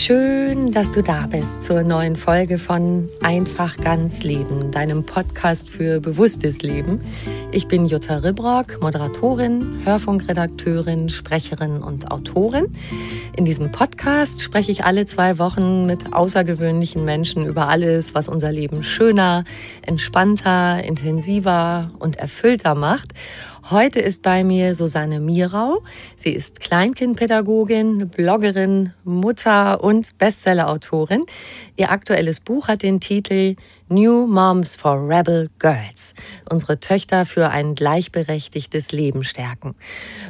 Schön, dass du da bist zur neuen Folge von Einfach ganz Leben, deinem Podcast für bewusstes Leben. Ich bin Jutta Ribrock, Moderatorin, Hörfunkredakteurin, Sprecherin und Autorin. In diesem Podcast spreche ich alle zwei Wochen mit außergewöhnlichen Menschen über alles, was unser Leben schöner, entspannter, intensiver und erfüllter macht. Heute ist bei mir Susanne Mirau. Sie ist Kleinkindpädagogin, Bloggerin, Mutter und Bestsellerautorin. Ihr aktuelles Buch hat den Titel New Moms for Rebel Girls. Unsere Töchter für ein gleichberechtigtes Leben stärken.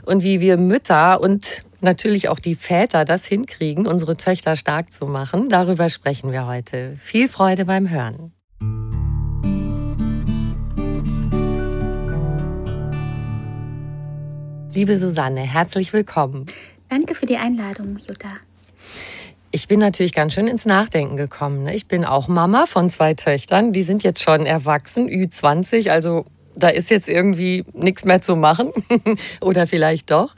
Und wie wir Mütter und natürlich auch die Väter das hinkriegen, unsere Töchter stark zu machen, darüber sprechen wir heute. Viel Freude beim Hören. Liebe Susanne, herzlich willkommen. Danke für die Einladung, Jutta. Ich bin natürlich ganz schön ins Nachdenken gekommen. ne? Ich bin auch Mama von zwei Töchtern. Die sind jetzt schon erwachsen, Ü20, also da ist jetzt irgendwie nichts mehr zu machen. Oder vielleicht doch.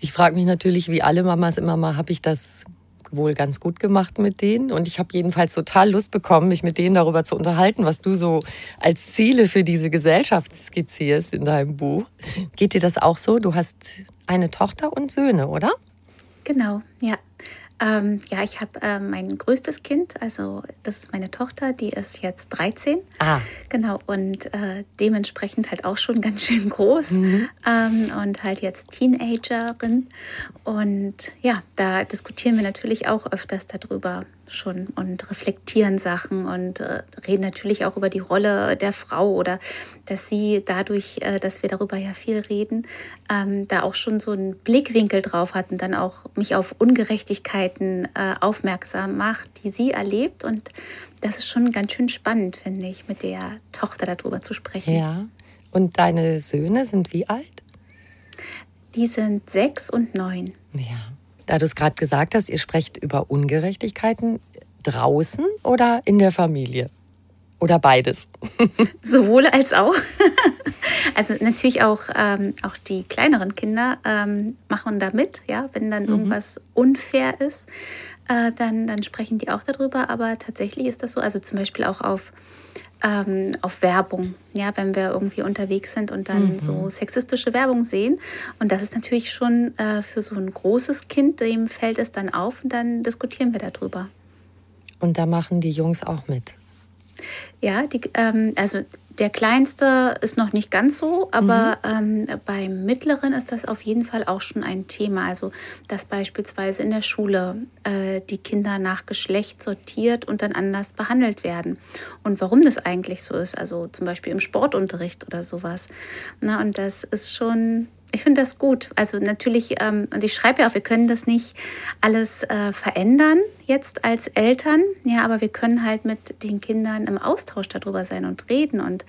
Ich frage mich natürlich, wie alle Mamas immer mal, habe ich das wohl ganz gut gemacht mit denen. Und ich habe jedenfalls total Lust bekommen, mich mit denen darüber zu unterhalten, was du so als Ziele für diese Gesellschaft skizzierst in deinem Buch. Geht dir das auch so? Du hast eine Tochter und Söhne, oder? Genau, ja. Ähm, ja, ich habe äh, mein größtes Kind, also das ist meine Tochter, die ist jetzt 13. Ah. Genau, und äh, dementsprechend halt auch schon ganz schön groß Mhm. ähm, und halt jetzt Teenagerin. Und ja, da diskutieren wir natürlich auch öfters darüber schon und reflektieren Sachen und äh, reden natürlich auch über die Rolle der Frau oder dass sie dadurch, äh, dass wir darüber ja viel reden, ähm, da auch schon so einen Blickwinkel drauf hat und dann auch mich auf Ungerechtigkeiten äh, aufmerksam macht, die sie erlebt. Und das ist schon ganz schön spannend, finde ich, mit der Tochter darüber zu sprechen. Ja. Und deine Söhne sind wie alt? Die sind sechs und neun. Ja. Da du es gerade gesagt hast, ihr sprecht über Ungerechtigkeiten draußen oder in der Familie? Oder beides? Sowohl als auch. Also natürlich auch, ähm, auch die kleineren Kinder ähm, machen da mit, ja, wenn dann irgendwas unfair ist, äh, dann, dann sprechen die auch darüber. Aber tatsächlich ist das so, also zum Beispiel auch auf, ähm, auf Werbung, ja, wenn wir irgendwie unterwegs sind und dann so sexistische Werbung sehen. Und das ist natürlich schon äh, für so ein großes Kind, dem fällt es dann auf und dann diskutieren wir darüber. Und da machen die Jungs auch mit. Ja, die, ähm, also der kleinste ist noch nicht ganz so, aber ähm, beim mittleren ist das auf jeden Fall auch schon ein Thema. Also, dass beispielsweise in der Schule äh, die Kinder nach Geschlecht sortiert und dann anders behandelt werden. Und warum das eigentlich so ist, also zum Beispiel im Sportunterricht oder sowas. Na, und das ist schon ich finde das gut. Also natürlich, ähm, und ich schreibe ja auch, wir können das nicht alles äh, verändern jetzt als Eltern, ja, aber wir können halt mit den Kindern im Austausch darüber sein und reden und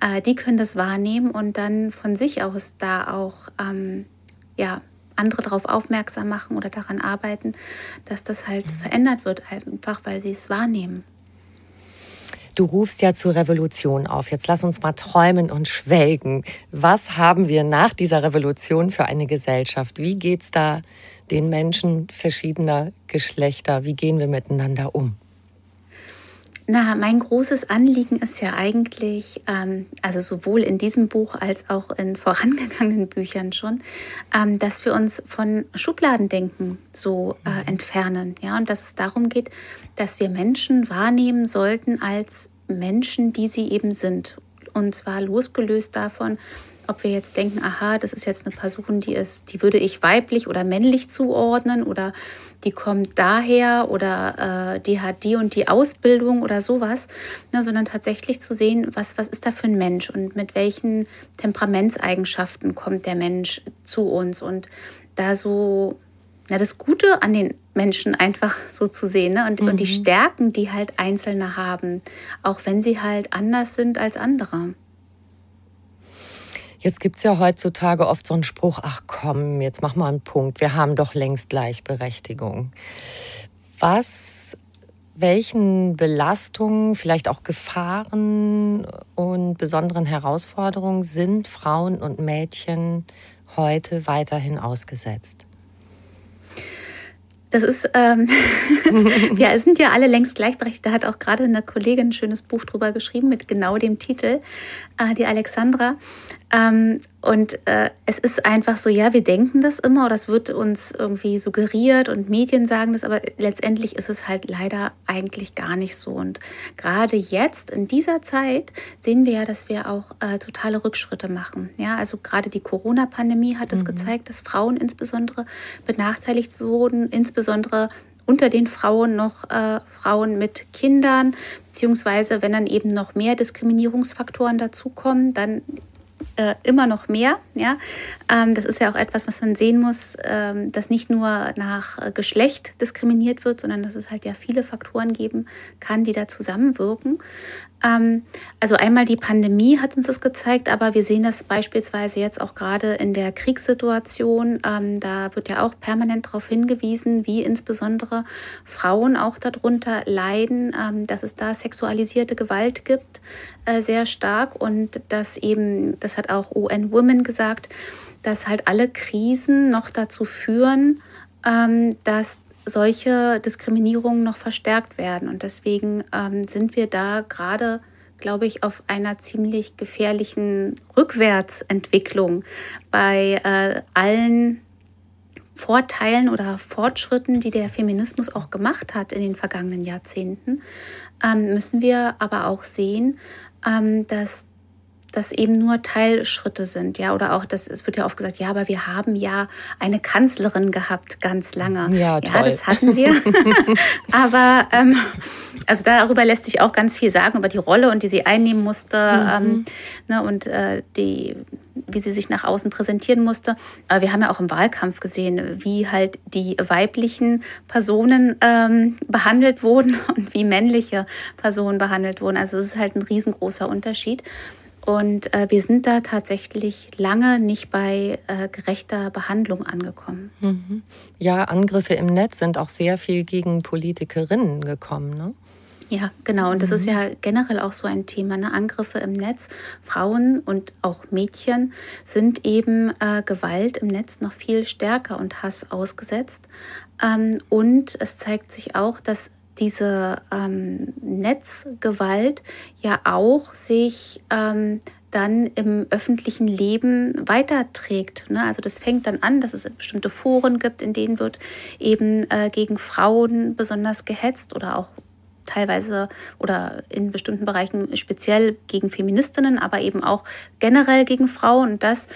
äh, die können das wahrnehmen und dann von sich aus da auch, ähm, ja, andere darauf aufmerksam machen oder daran arbeiten, dass das halt verändert wird, einfach weil sie es wahrnehmen. Du rufst ja zur Revolution auf. Jetzt lass uns mal träumen und schwelgen. Was haben wir nach dieser Revolution für eine Gesellschaft? Wie geht es da den Menschen verschiedener Geschlechter? Wie gehen wir miteinander um? Na, mein großes Anliegen ist ja eigentlich, ähm, also sowohl in diesem Buch als auch in vorangegangenen Büchern schon, ähm, dass wir uns von Schubladendenken so äh, mhm. entfernen. Ja, und dass es darum geht, dass wir Menschen wahrnehmen sollten als Menschen, die sie eben sind. Und zwar losgelöst davon, ob wir jetzt denken, aha, das ist jetzt eine Person, die ist, die würde ich weiblich oder männlich zuordnen oder die kommt daher oder äh, die hat die und die Ausbildung oder sowas, ne, sondern tatsächlich zu sehen, was, was ist da für ein Mensch und mit welchen Temperamentseigenschaften kommt der Mensch zu uns und da so ja, das Gute an den Menschen einfach so zu sehen ne? und, mhm. und die mhm. Stärken, die halt Einzelne haben, auch wenn sie halt anders sind als andere. Jetzt gibt es ja heutzutage oft so einen Spruch, ach komm, jetzt mach mal einen Punkt, wir haben doch längst Gleichberechtigung. Was, welchen Belastungen, vielleicht auch Gefahren und besonderen Herausforderungen sind Frauen und Mädchen heute weiterhin ausgesetzt? Das ist, ähm, ja, es sind ja alle längst gleichberechtigt. Da hat auch gerade eine Kollegin ein schönes Buch drüber geschrieben mit genau dem Titel, äh, die Alexandra. Ähm, und äh, es ist einfach so, ja, wir denken das immer oder es wird uns irgendwie suggeriert und Medien sagen das, aber letztendlich ist es halt leider eigentlich gar nicht so. Und gerade jetzt in dieser Zeit sehen wir ja, dass wir auch äh, totale Rückschritte machen. Ja, also gerade die Corona-Pandemie hat es mhm. gezeigt, dass Frauen insbesondere benachteiligt wurden, insbesondere unter den Frauen noch äh, Frauen mit Kindern, beziehungsweise wenn dann eben noch mehr Diskriminierungsfaktoren dazukommen, dann äh, immer noch mehr. Ja? Ähm, das ist ja auch etwas, was man sehen muss, ähm, dass nicht nur nach äh, Geschlecht diskriminiert wird, sondern dass es halt ja viele Faktoren geben kann, die da zusammenwirken. Ähm, also einmal die Pandemie hat uns das gezeigt, aber wir sehen das beispielsweise jetzt auch gerade in der Kriegssituation. Ähm, da wird ja auch permanent darauf hingewiesen, wie insbesondere Frauen auch darunter leiden, ähm, dass es da sexualisierte Gewalt gibt, äh, sehr stark und dass eben, das hat auch UN Women gesagt, dass halt alle Krisen noch dazu führen, dass solche Diskriminierungen noch verstärkt werden. Und deswegen ähm, sind wir da gerade, glaube ich, auf einer ziemlich gefährlichen Rückwärtsentwicklung bei äh, allen Vorteilen oder Fortschritten, die der Feminismus auch gemacht hat in den vergangenen Jahrzehnten, ähm, müssen wir aber auch sehen, ähm, dass das eben nur Teilschritte sind, ja, oder auch das, es wird ja oft gesagt, ja, aber wir haben ja eine Kanzlerin gehabt, ganz lange. Ja, toll. ja das hatten wir. aber ähm, also darüber lässt sich auch ganz viel sagen, über die Rolle und die sie einnehmen musste mhm. ähm, ne, und äh, die, wie sie sich nach außen präsentieren musste. Aber wir haben ja auch im Wahlkampf gesehen, wie halt die weiblichen Personen ähm, behandelt wurden und wie männliche Personen behandelt wurden. Also es ist halt ein riesengroßer Unterschied. Und äh, wir sind da tatsächlich lange nicht bei äh, gerechter Behandlung angekommen. Mhm. Ja, Angriffe im Netz sind auch sehr viel gegen Politikerinnen gekommen, ne? Ja, genau. Und das ist mhm. ja generell auch so ein Thema. Ne? Angriffe im Netz. Frauen und auch Mädchen sind eben äh, Gewalt im Netz noch viel stärker und Hass ausgesetzt. Ähm, und es zeigt sich auch, dass diese ähm, Netzgewalt ja auch sich ähm, dann im öffentlichen Leben weiterträgt. Ne? Also das fängt dann an, dass es bestimmte Foren gibt, in denen wird eben äh, gegen Frauen besonders gehetzt oder auch teilweise oder in bestimmten Bereichen speziell gegen Feministinnen, aber eben auch generell gegen Frauen. Und das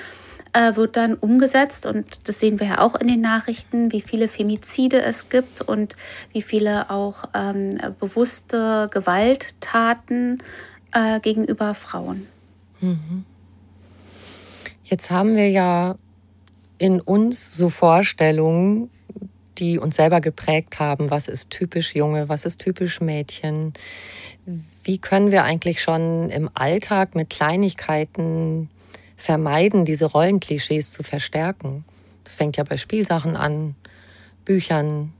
wird dann umgesetzt. Und das sehen wir ja auch in den Nachrichten, wie viele Femizide es gibt und wie viele auch ähm, bewusste Gewalttaten äh, gegenüber Frauen. Mhm. Jetzt haben wir ja in uns so Vorstellungen, die uns selber geprägt haben. Was ist typisch Junge? Was ist typisch Mädchen? Wie können wir eigentlich schon im Alltag mit Kleinigkeiten vermeiden, diese Rollenklischees zu verstärken? Das fängt ja bei Spielsachen an, Büchern.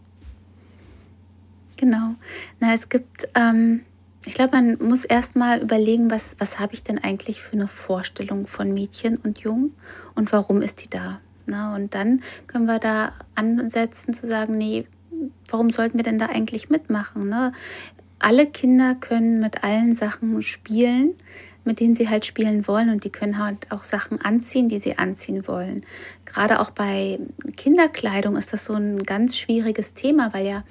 Genau. Na, es gibt, ähm, ich glaube, man muss erst mal überlegen, was, was habe ich denn eigentlich für eine Vorstellung von Mädchen und Jungen und warum ist die da? Na, und dann können wir da ansetzen zu sagen, nee, warum sollten wir denn da eigentlich mitmachen? Ne? Alle Kinder können mit allen Sachen spielen, mit denen sie halt spielen wollen und die können halt auch Sachen anziehen, die sie anziehen wollen. Gerade auch bei Kinderkleidung ist das so ein ganz schwieriges Thema, weil ja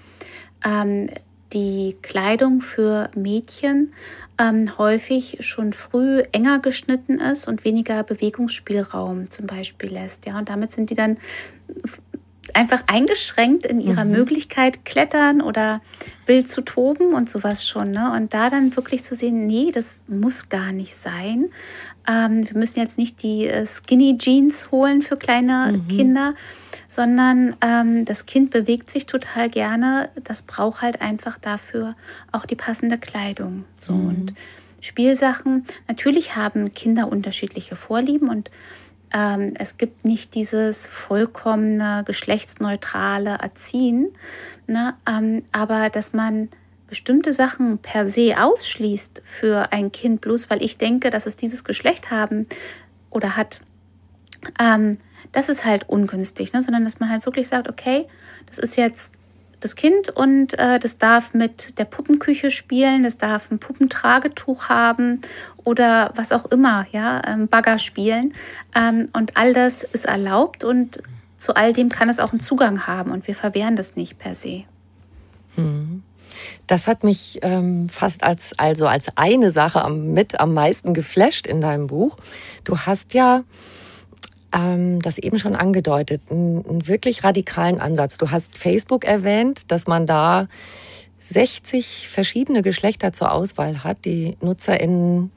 ähm, die Kleidung für Mädchen ähm, häufig schon früh enger geschnitten ist und weniger Bewegungsspielraum zum Beispiel lässt. Ja, und damit sind die dann einfach eingeschränkt in ihrer mhm. Möglichkeit, klettern oder wild zu toben und sowas schon. Ne? Und da dann wirklich zu sehen, nee, das muss gar nicht sein. Ähm, wir müssen jetzt nicht die äh, Skinny Jeans holen für kleine mhm. Kinder, sondern ähm, das Kind bewegt sich total gerne. Das braucht halt einfach dafür auch die passende Kleidung. So mhm. und Spielsachen. Natürlich haben Kinder unterschiedliche Vorlieben und ähm, es gibt nicht dieses vollkommene geschlechtsneutrale Erziehen, ne? Ähm, aber dass man bestimmte Sachen per se ausschließt für ein Kind, bloß weil ich denke, dass es dieses Geschlecht haben oder hat, ähm, das ist halt ungünstig, ne? sondern dass man halt wirklich sagt, okay, das ist jetzt das Kind und äh, das darf mit der Puppenküche spielen, das darf ein Puppentragetuch haben oder was auch immer, ja, ähm, Bagger spielen. Ähm, und all das ist erlaubt und zu all dem kann es auch einen Zugang haben und wir verwehren das nicht per se. Hm. Das hat mich ähm, fast als, also als eine Sache am, mit am meisten geflasht in deinem Buch. Du hast ja ähm, das eben schon angedeutet, einen, einen wirklich radikalen Ansatz. Du hast Facebook erwähnt, dass man da 60 verschiedene Geschlechter zur Auswahl hat, die NutzerInnen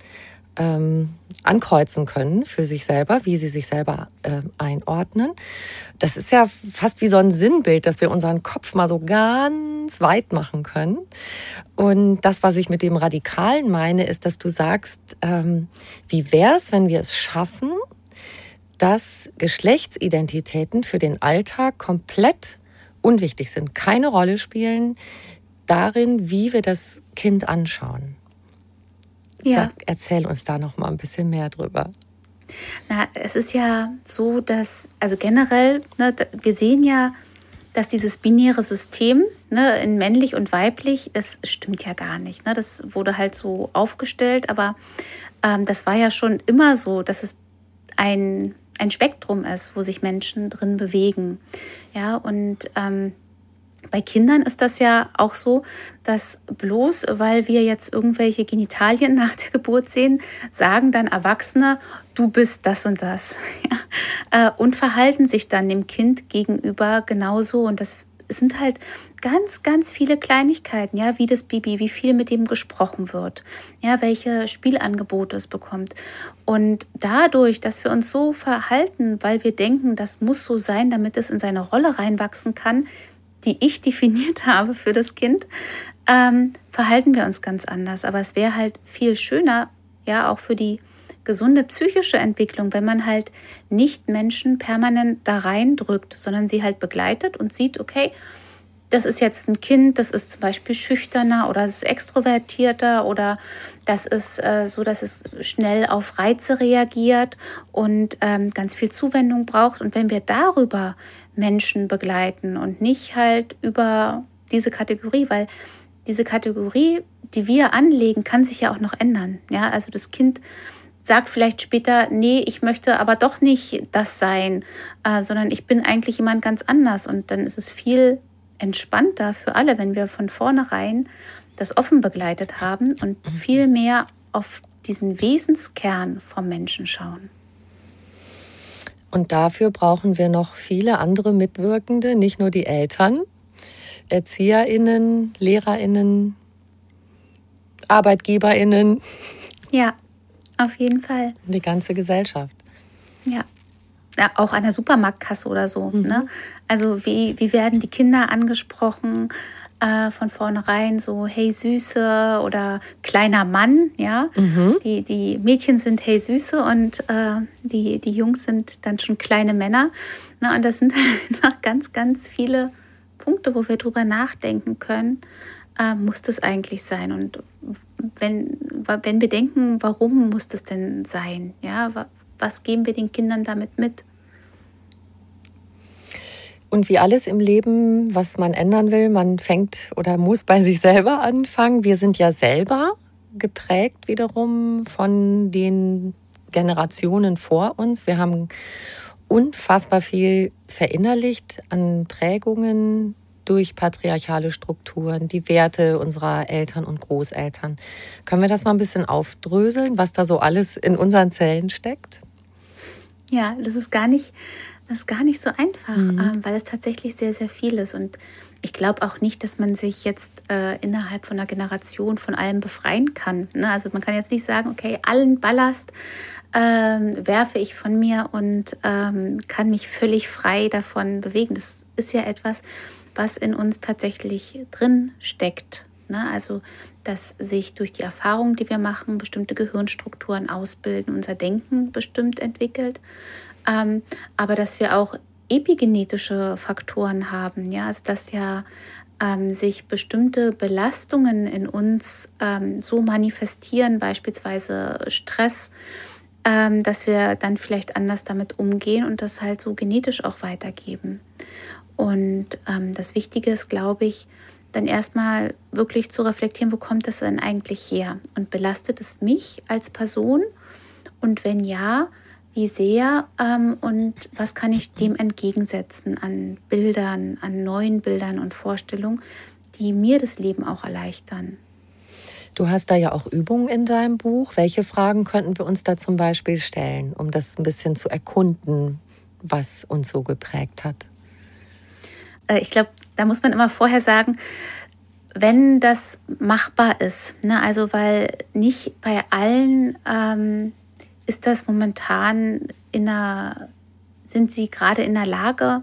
ähm, ankreuzen können für sich selber, wie sie sich selber äh, einordnen. Das ist ja fast wie so ein Sinnbild, dass wir unseren Kopf mal so ganz weit machen können. Und das, was ich mit dem Radikalen meine, ist, dass du sagst, ähm, wie wäre es, wenn wir es schaffen, dass Geschlechtsidentitäten für den Alltag komplett unwichtig sind, keine Rolle spielen darin, wie wir das Kind anschauen. Ja. Sag, erzähl uns da noch mal ein bisschen mehr drüber. Na, es ist ja so, dass, also generell, ne, wir sehen ja, dass dieses binäre System ne, in männlich und weiblich, das stimmt ja gar nicht. Ne? Das wurde halt so aufgestellt, aber ähm, das war ja schon immer so, dass es ein ein Spektrum ist, wo sich Menschen drin bewegen. Ja, und ähm, bei Kindern ist das ja auch so, dass bloß weil wir jetzt irgendwelche Genitalien nach der Geburt sehen, sagen dann Erwachsene, du bist das und das. Ja, äh, und verhalten sich dann dem Kind gegenüber genauso. Und das sind halt ganz, ganz viele Kleinigkeiten, ja, wie das Baby, wie viel mit dem gesprochen wird, ja, welche Spielangebote es bekommt. Und dadurch, dass wir uns so verhalten, weil wir denken, das muss so sein, damit es in seine Rolle reinwachsen kann, die ich definiert habe für das Kind, ähm, verhalten wir uns ganz anders. Aber es wäre halt viel schöner, ja, auch für die gesunde psychische Entwicklung, wenn man halt nicht Menschen permanent da reindrückt, sondern sie halt begleitet und sieht, okay, das ist jetzt ein Kind, das ist zum Beispiel schüchterner oder es ist extrovertierter oder das ist äh, so, dass es schnell auf Reize reagiert und ähm, ganz viel Zuwendung braucht. Und wenn wir darüber Menschen begleiten und nicht halt über diese Kategorie, weil diese Kategorie, die wir anlegen, kann sich ja auch noch ändern. Ja, also das Kind sagt vielleicht später, nee, ich möchte aber doch nicht das sein, äh, sondern ich bin eigentlich jemand ganz anders. Und dann ist es viel entspannter für alle, wenn wir von vornherein das offen begleitet haben und mhm. viel mehr auf diesen Wesenskern vom Menschen schauen. Und dafür brauchen wir noch viele andere Mitwirkende, nicht nur die Eltern, Erzieherinnen, Lehrerinnen, Arbeitgeberinnen. Ja, auf jeden Fall. Die ganze Gesellschaft. Ja. ja, auch an der Supermarktkasse oder so. Mhm. Ne? Also wie, wie werden die Kinder angesprochen? Äh, von vornherein so, hey Süße oder kleiner Mann, ja. Mhm. Die, die Mädchen sind hey Süße und äh, die, die Jungs sind dann schon kleine Männer. Na, und das sind einfach ganz, ganz viele Punkte, wo wir drüber nachdenken können, äh, muss das eigentlich sein? Und wenn, wenn wir denken, warum muss das denn sein? Ja, was geben wir den Kindern damit mit? Und wie alles im Leben, was man ändern will, man fängt oder muss bei sich selber anfangen. Wir sind ja selber geprägt wiederum von den Generationen vor uns. Wir haben unfassbar viel verinnerlicht an Prägungen durch patriarchale Strukturen, die Werte unserer Eltern und Großeltern. Können wir das mal ein bisschen aufdröseln, was da so alles in unseren Zellen steckt? Ja, das ist gar nicht das ist gar nicht so einfach, mhm. ähm, weil es tatsächlich sehr, sehr viel ist. Und ich glaube auch nicht, dass man sich jetzt äh, innerhalb von einer Generation von allem befreien kann. Ne? Also man kann jetzt nicht sagen, okay, allen Ballast ähm, werfe ich von mir und ähm, kann mich völlig frei davon bewegen. Das ist ja etwas, was in uns tatsächlich drin steckt. Ne? Also dass sich durch die Erfahrungen, die wir machen, bestimmte Gehirnstrukturen ausbilden, unser Denken bestimmt entwickelt ähm, aber dass wir auch epigenetische Faktoren haben, ja, also dass ja ähm, sich bestimmte Belastungen in uns ähm, so manifestieren, beispielsweise Stress, ähm, dass wir dann vielleicht anders damit umgehen und das halt so genetisch auch weitergeben. Und ähm, das Wichtige ist, glaube ich, dann erstmal wirklich zu reflektieren, wo kommt das denn eigentlich her? Und belastet es mich als Person? Und wenn ja, wie sehr ähm, und was kann ich dem entgegensetzen an Bildern, an neuen Bildern und Vorstellungen, die mir das Leben auch erleichtern. Du hast da ja auch Übungen in deinem Buch. Welche Fragen könnten wir uns da zum Beispiel stellen, um das ein bisschen zu erkunden, was uns so geprägt hat? Äh, ich glaube, da muss man immer vorher sagen, wenn das machbar ist, ne, also weil nicht bei allen ähm, ist das momentan in einer, sind Sie gerade in der Lage,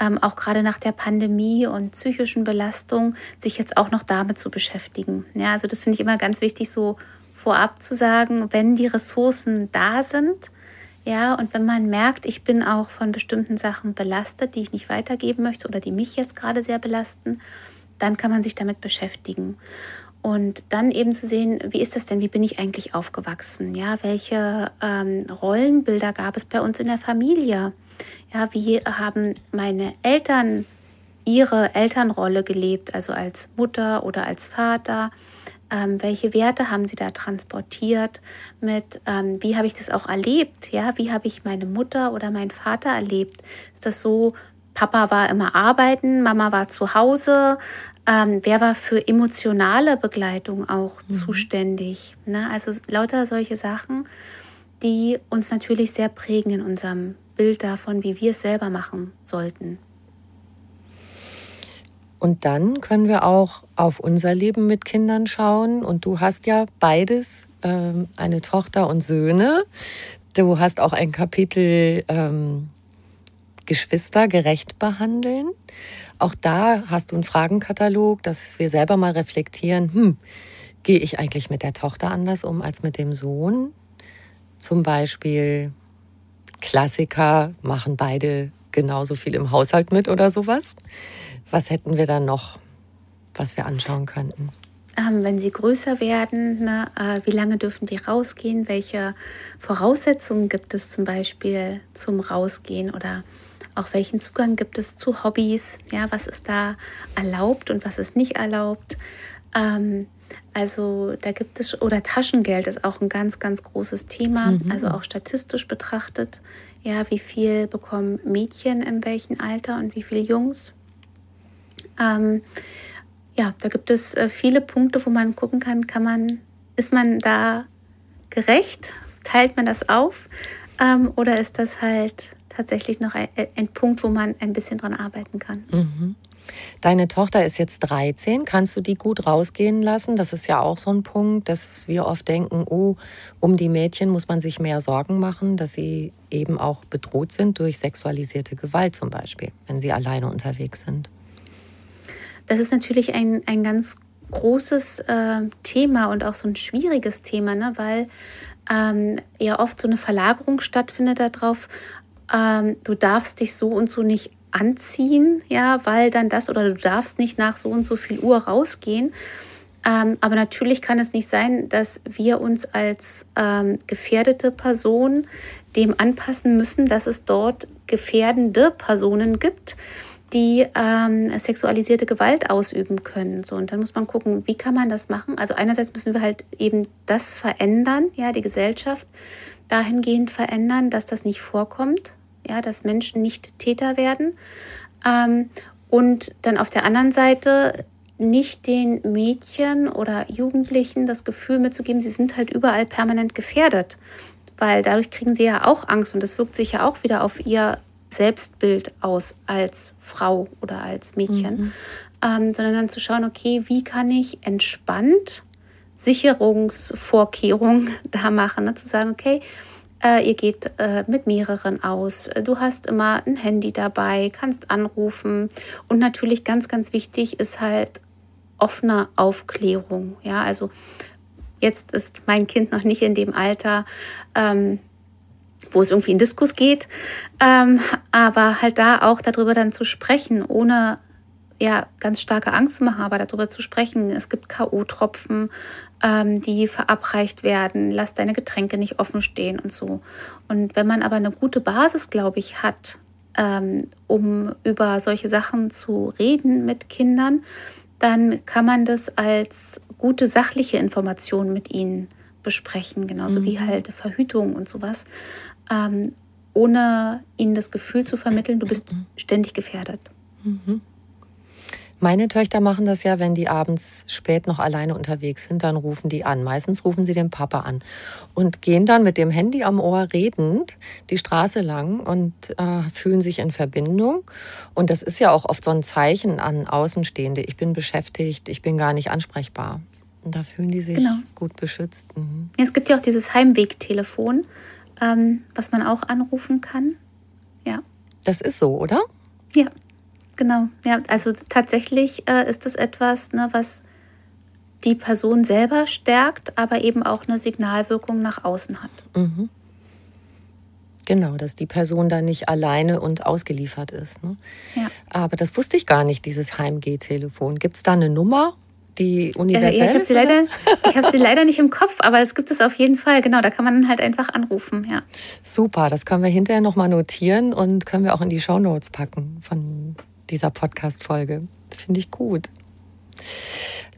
ähm, auch gerade nach der Pandemie und psychischen Belastung, sich jetzt auch noch damit zu beschäftigen? Ja, also das finde ich immer ganz wichtig, so vorab zu sagen, wenn die Ressourcen da sind, ja, und wenn man merkt, ich bin auch von bestimmten Sachen belastet, die ich nicht weitergeben möchte oder die mich jetzt gerade sehr belasten, dann kann man sich damit beschäftigen. Und dann eben zu sehen, wie ist das denn, wie bin ich eigentlich aufgewachsen? Ja, welche ähm, Rollenbilder gab es bei uns in der Familie? Ja, wie haben meine Eltern ihre Elternrolle gelebt, also als Mutter oder als Vater? Ähm, welche Werte haben sie da transportiert? Mit ähm, wie habe ich das auch erlebt? Ja, wie habe ich meine Mutter oder meinen Vater erlebt? Ist das so, Papa war immer arbeiten, Mama war zu Hause, ähm, wer war für emotionale Begleitung auch mhm. zuständig? Ne? Also lauter solche Sachen, die uns natürlich sehr prägen in unserem Bild davon, wie wir es selber machen sollten. Und dann können wir auch auf unser Leben mit Kindern schauen. Und du hast ja beides, ähm, eine Tochter und Söhne. Du hast auch ein Kapitel ähm, Geschwister gerecht behandeln. Auch da hast du einen Fragenkatalog, dass wir selber mal reflektieren, hm, gehe ich eigentlich mit der Tochter anders um als mit dem Sohn? Zum Beispiel Klassiker machen beide genauso viel im Haushalt mit oder sowas. Was hätten wir dann noch, was wir anschauen könnten? Ähm, wenn sie größer werden, ne, äh, wie lange dürfen die rausgehen? Welche Voraussetzungen gibt es zum Beispiel zum Rausgehen oder auch welchen Zugang gibt es zu Hobbys, ja, was ist da erlaubt und was ist nicht erlaubt. Ähm, also da gibt es, oder Taschengeld ist auch ein ganz, ganz großes Thema, mhm. also auch statistisch betrachtet, ja, wie viel bekommen Mädchen in welchem Alter und wie viele Jungs. Ähm, ja, da gibt es äh, viele Punkte, wo man gucken kann, kann man, ist man da gerecht? Teilt man das auf? Ähm, oder ist das halt tatsächlich noch ein, ein, Punkt, wo man ein bisschen dran arbeiten kann. Mhm. Deine Tochter ist jetzt 13. Kannst du die gut rausgehen lassen? Das ist ja auch so ein Punkt, dass wir oft denken, oh, um die Mädchen muss man sich mehr Sorgen machen, dass sie eben auch bedroht sind durch sexualisierte Gewalt zum Beispiel, wenn sie alleine unterwegs sind. Das ist natürlich ein, ein ganz großes äh, Thema und auch so ein schwieriges Thema, ne? weil ähm, ja oft so eine Verlagerung stattfindet darauf, ähm, du darfst dich so und so nicht anziehen, ja, weil dann das oder du darfst nicht nach so und so viel Uhr rausgehen. Ähm, aber natürlich kann es nicht sein, dass wir uns als ähm, gefährdete Person dem anpassen müssen, dass es dort gefährdende Personen gibt, die ähm, sexualisierte Gewalt ausüben können. So, und dann muss man gucken, wie kann man das machen? Also einerseits müssen wir halt eben das verändern, ja, die Gesellschaft dahingehend verändern, dass das nicht vorkommt, ja, dass Menschen nicht Täter werden. Ähm, und dann auf der anderen Seite nicht den Mädchen oder Jugendlichen das Gefühl mitzugeben, sie sind halt überall permanent gefährdet, weil dadurch kriegen sie ja auch Angst und das wirkt sich ja auch wieder auf ihr Selbstbild aus als Frau oder als Mädchen, mhm. ähm, sondern dann zu schauen, okay, wie kann ich entspannt Sicherungsvorkehrungen da machen, ne? zu sagen, okay, äh, ihr geht äh, mit mehreren aus. Du hast immer ein Handy dabei, kannst anrufen. Und natürlich ganz, ganz wichtig ist halt offene Aufklärung. Ja, also jetzt ist mein Kind noch nicht in dem Alter, ähm, wo es irgendwie in Diskus geht, ähm, aber halt da auch darüber dann zu sprechen, ohne ja ganz starke Angst zu machen, aber darüber zu sprechen. Es gibt K.O.-Tropfen, ähm, die verabreicht werden. Lass deine Getränke nicht offen stehen und so. Und wenn man aber eine gute Basis, glaube ich, hat, ähm, um über solche Sachen zu reden mit Kindern, dann kann man das als gute sachliche Information mit ihnen besprechen, genauso mhm. wie halt Verhütung und sowas, ähm, ohne ihnen das Gefühl zu vermitteln, du bist mhm. ständig gefährdet. Mhm. Meine Töchter machen das ja, wenn die abends spät noch alleine unterwegs sind, dann rufen die an. Meistens rufen sie den Papa an und gehen dann mit dem Handy am Ohr redend die Straße lang und äh, fühlen sich in Verbindung. Und das ist ja auch oft so ein Zeichen an Außenstehende. Ich bin beschäftigt, ich bin gar nicht ansprechbar. Und da fühlen die sich genau. gut beschützt. Mhm. Es gibt ja auch dieses Heimwegtelefon, ähm, was man auch anrufen kann. Ja. Das ist so, oder? Ja. Genau, ja, also tatsächlich äh, ist es etwas, ne, was die Person selber stärkt, aber eben auch eine Signalwirkung nach außen hat. Mhm. Genau, dass die Person da nicht alleine und ausgeliefert ist. Ne? Ja. Aber das wusste ich gar nicht, dieses Heimgehtelefon. Gibt es da eine Nummer, die universell äh, ich habe sie, leider, hab sie leider nicht im Kopf, aber es gibt es auf jeden Fall. Genau, da kann man halt einfach anrufen. Ja. Super, das können wir hinterher nochmal notieren und können wir auch in die Shownotes packen von dieser Podcast-Folge. Finde ich gut.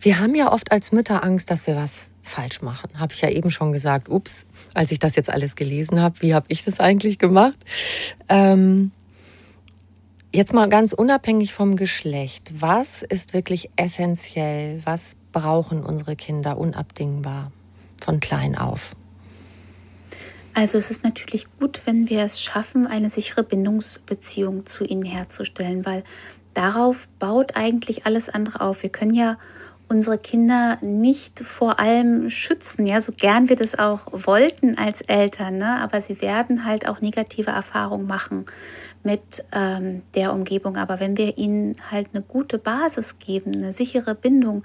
Wir haben ja oft als Mütter Angst, dass wir was falsch machen. Habe ich ja eben schon gesagt. Ups, als ich das jetzt alles gelesen habe, wie habe ich das eigentlich gemacht? Ähm, jetzt mal ganz unabhängig vom Geschlecht. Was ist wirklich essentiell? Was brauchen unsere Kinder unabdingbar von klein auf? Also es ist natürlich gut, wenn wir es schaffen, eine sichere Bindungsbeziehung zu ihnen herzustellen, weil darauf baut eigentlich alles andere auf. Wir können ja unsere Kinder nicht vor allem schützen, ja, so gern wir das auch wollten als Eltern, ne? aber sie werden halt auch negative Erfahrungen machen mit ähm, der Umgebung. Aber wenn wir ihnen halt eine gute Basis geben, eine sichere Bindung,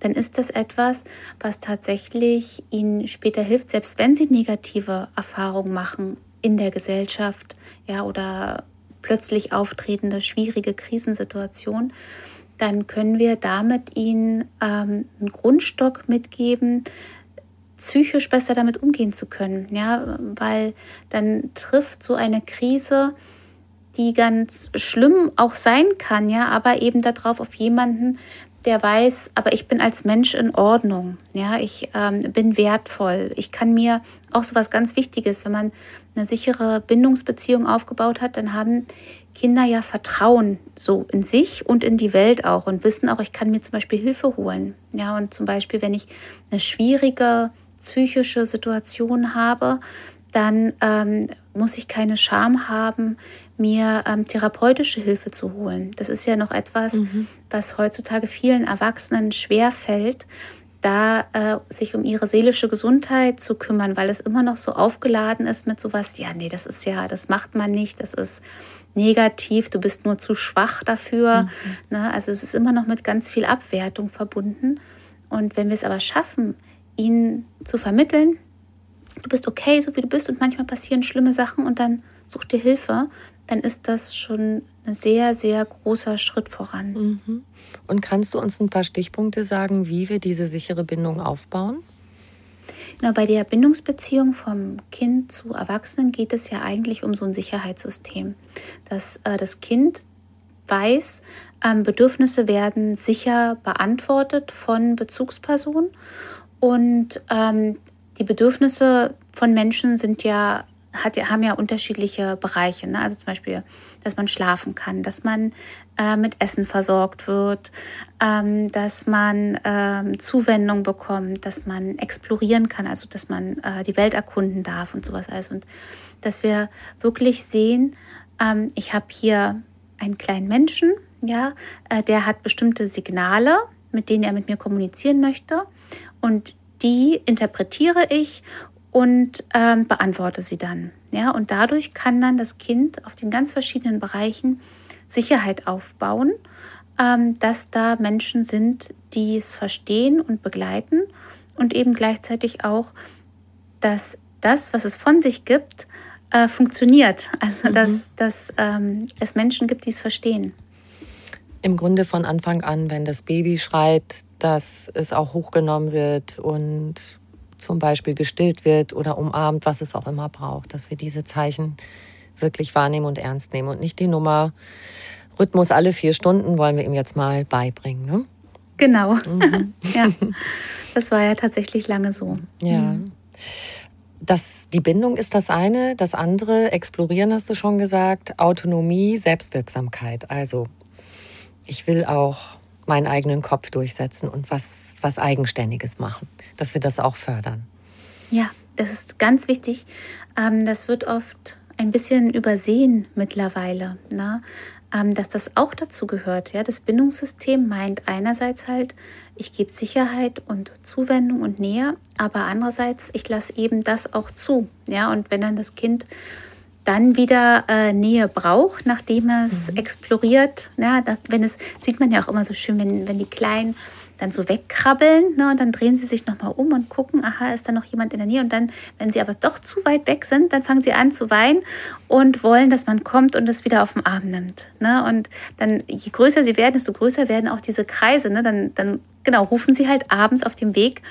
dann ist das etwas, was tatsächlich ihnen später hilft, selbst wenn sie negative Erfahrungen machen in der Gesellschaft, ja, oder plötzlich auftretende schwierige Krisensituationen, dann können wir damit ihnen ähm, einen Grundstock mitgeben, psychisch besser damit umgehen zu können, ja, weil dann trifft so eine Krise die ganz schlimm auch sein kann, ja, aber eben darauf auf jemanden, der weiß, aber ich bin als Mensch in Ordnung, ja, ich ähm, bin wertvoll. Ich kann mir auch so was ganz Wichtiges, wenn man eine sichere Bindungsbeziehung aufgebaut hat, dann haben Kinder ja Vertrauen so in sich und in die Welt auch und wissen auch, ich kann mir zum Beispiel Hilfe holen, ja, und zum Beispiel, wenn ich eine schwierige psychische Situation habe, dann ähm, muss ich keine Scham haben, mir ähm, therapeutische Hilfe zu holen. Das ist ja noch etwas, mhm. was heutzutage vielen Erwachsenen schwer fällt, da äh, sich um ihre seelische Gesundheit zu kümmern, weil es immer noch so aufgeladen ist mit sowas, ja, nee, das ist ja, das macht man nicht, das ist negativ, du bist nur zu schwach dafür. Mhm. Ne? Also es ist immer noch mit ganz viel Abwertung verbunden. Und wenn wir es aber schaffen, ihnen zu vermitteln, du bist okay, so wie du bist und manchmal passieren schlimme Sachen und dann such dir Hilfe, dann ist das schon ein sehr, sehr großer Schritt voran. Mhm. Und kannst du uns ein paar Stichpunkte sagen, wie wir diese sichere Bindung aufbauen? Genau, bei der Bindungsbeziehung vom Kind zu Erwachsenen geht es ja eigentlich um so ein Sicherheitssystem, dass äh, das Kind weiß, ähm, Bedürfnisse werden sicher beantwortet von Bezugspersonen und ähm, die Bedürfnisse von Menschen sind ja hat, haben ja unterschiedliche Bereiche. Ne? Also zum Beispiel, dass man schlafen kann, dass man äh, mit Essen versorgt wird, ähm, dass man ähm, Zuwendung bekommt, dass man explorieren kann, also dass man äh, die Welt erkunden darf und sowas alles. Und dass wir wirklich sehen, ähm, ich habe hier einen kleinen Menschen, ja, äh, der hat bestimmte Signale, mit denen er mit mir kommunizieren möchte. Und die interpretiere ich und ähm, beantworte sie dann. Ja, und dadurch kann dann das Kind auf den ganz verschiedenen Bereichen Sicherheit aufbauen, ähm, dass da Menschen sind, die es verstehen und begleiten und eben gleichzeitig auch, dass das, was es von sich gibt, äh, funktioniert. Also, mhm. dass, dass ähm, es Menschen gibt, die es verstehen. Im Grunde von Anfang an, wenn das Baby schreit, dass es auch hochgenommen wird und zum Beispiel gestillt wird oder umarmt, was es auch immer braucht, dass wir diese Zeichen wirklich wahrnehmen und ernst nehmen und nicht die Nummer Rhythmus alle vier Stunden wollen wir ihm jetzt mal beibringen. Ne? Genau. Mhm. ja, das war ja tatsächlich lange so. Ja. Mhm. Das, die Bindung ist das eine, das andere, explorieren hast du schon gesagt, Autonomie, Selbstwirksamkeit. Also ich will auch meinen eigenen Kopf durchsetzen und was, was Eigenständiges machen, dass wir das auch fördern. Ja, das ist ganz wichtig. Ähm, das wird oft ein bisschen übersehen mittlerweile, ne? Ähm, dass das auch dazu gehört. Ja? Das Bindungssystem meint einerseits halt, ich gebe Sicherheit und Zuwendung und Nähe, aber andererseits, ich lasse eben das auch zu. Ja? Und wenn dann das Kind dann wieder äh, Nähe braucht, nachdem es mhm. exploriert. Ja, das, wenn es sieht man ja auch immer so schön, wenn, wenn die Kleinen dann so wegkrabbeln ne, und dann drehen sie sich nochmal um und gucken, aha, ist da noch jemand in der Nähe? Und dann, wenn sie aber doch zu weit weg sind, dann fangen sie an zu weinen und wollen, dass man kommt und es wieder auf den Arm nimmt. Ne? Und dann, je größer sie werden, desto größer werden auch diese Kreise. Ne? Dann, dann, genau, rufen sie halt abends auf dem Weg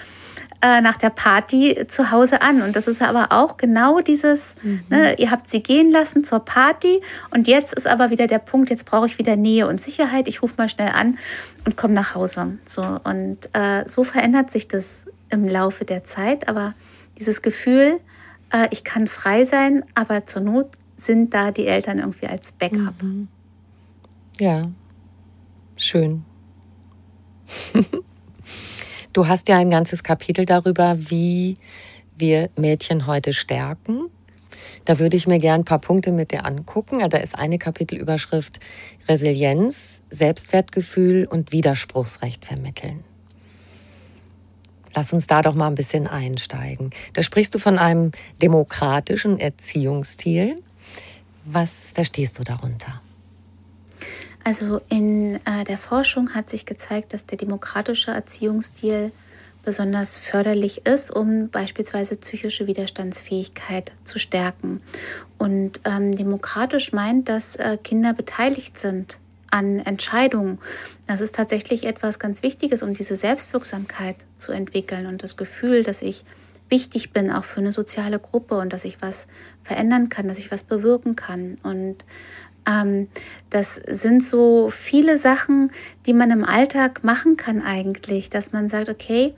äh, nach der Party zu Hause an. Und das ist aber auch genau dieses, mhm. ne, ihr habt sie gehen lassen zur Party und jetzt ist aber wieder der Punkt, jetzt brauche ich wieder Nähe und Sicherheit. Ich rufe mal schnell an und komme nach Hause. So, und äh, so verändert sich das im Laufe der Zeit. Aber dieses Gefühl, äh, ich kann frei sein, aber zur Not sind da die Eltern irgendwie als Backup. Mhm. Ja, schön. Du hast ja ein ganzes Kapitel darüber, wie wir Mädchen heute stärken. Da würde ich mir gern ein paar Punkte mit dir angucken. Da ist eine Kapitelüberschrift Resilienz, Selbstwertgefühl und Widerspruchsrecht vermitteln. Lass uns da doch mal ein bisschen einsteigen. Da sprichst du von einem demokratischen Erziehungsstil. Was verstehst du darunter? Also in äh, der Forschung hat sich gezeigt, dass der demokratische Erziehungsstil besonders förderlich ist, um beispielsweise psychische Widerstandsfähigkeit zu stärken. Und ähm, demokratisch meint, dass äh, Kinder beteiligt sind an Entscheidungen. Das ist tatsächlich etwas ganz Wichtiges, um diese Selbstwirksamkeit zu entwickeln und das Gefühl, dass ich wichtig bin, auch für eine soziale Gruppe und dass ich was verändern kann, dass ich was bewirken kann. Und ähm, das sind so viele Sachen, die man im Alltag machen kann eigentlich, dass man sagt, okay,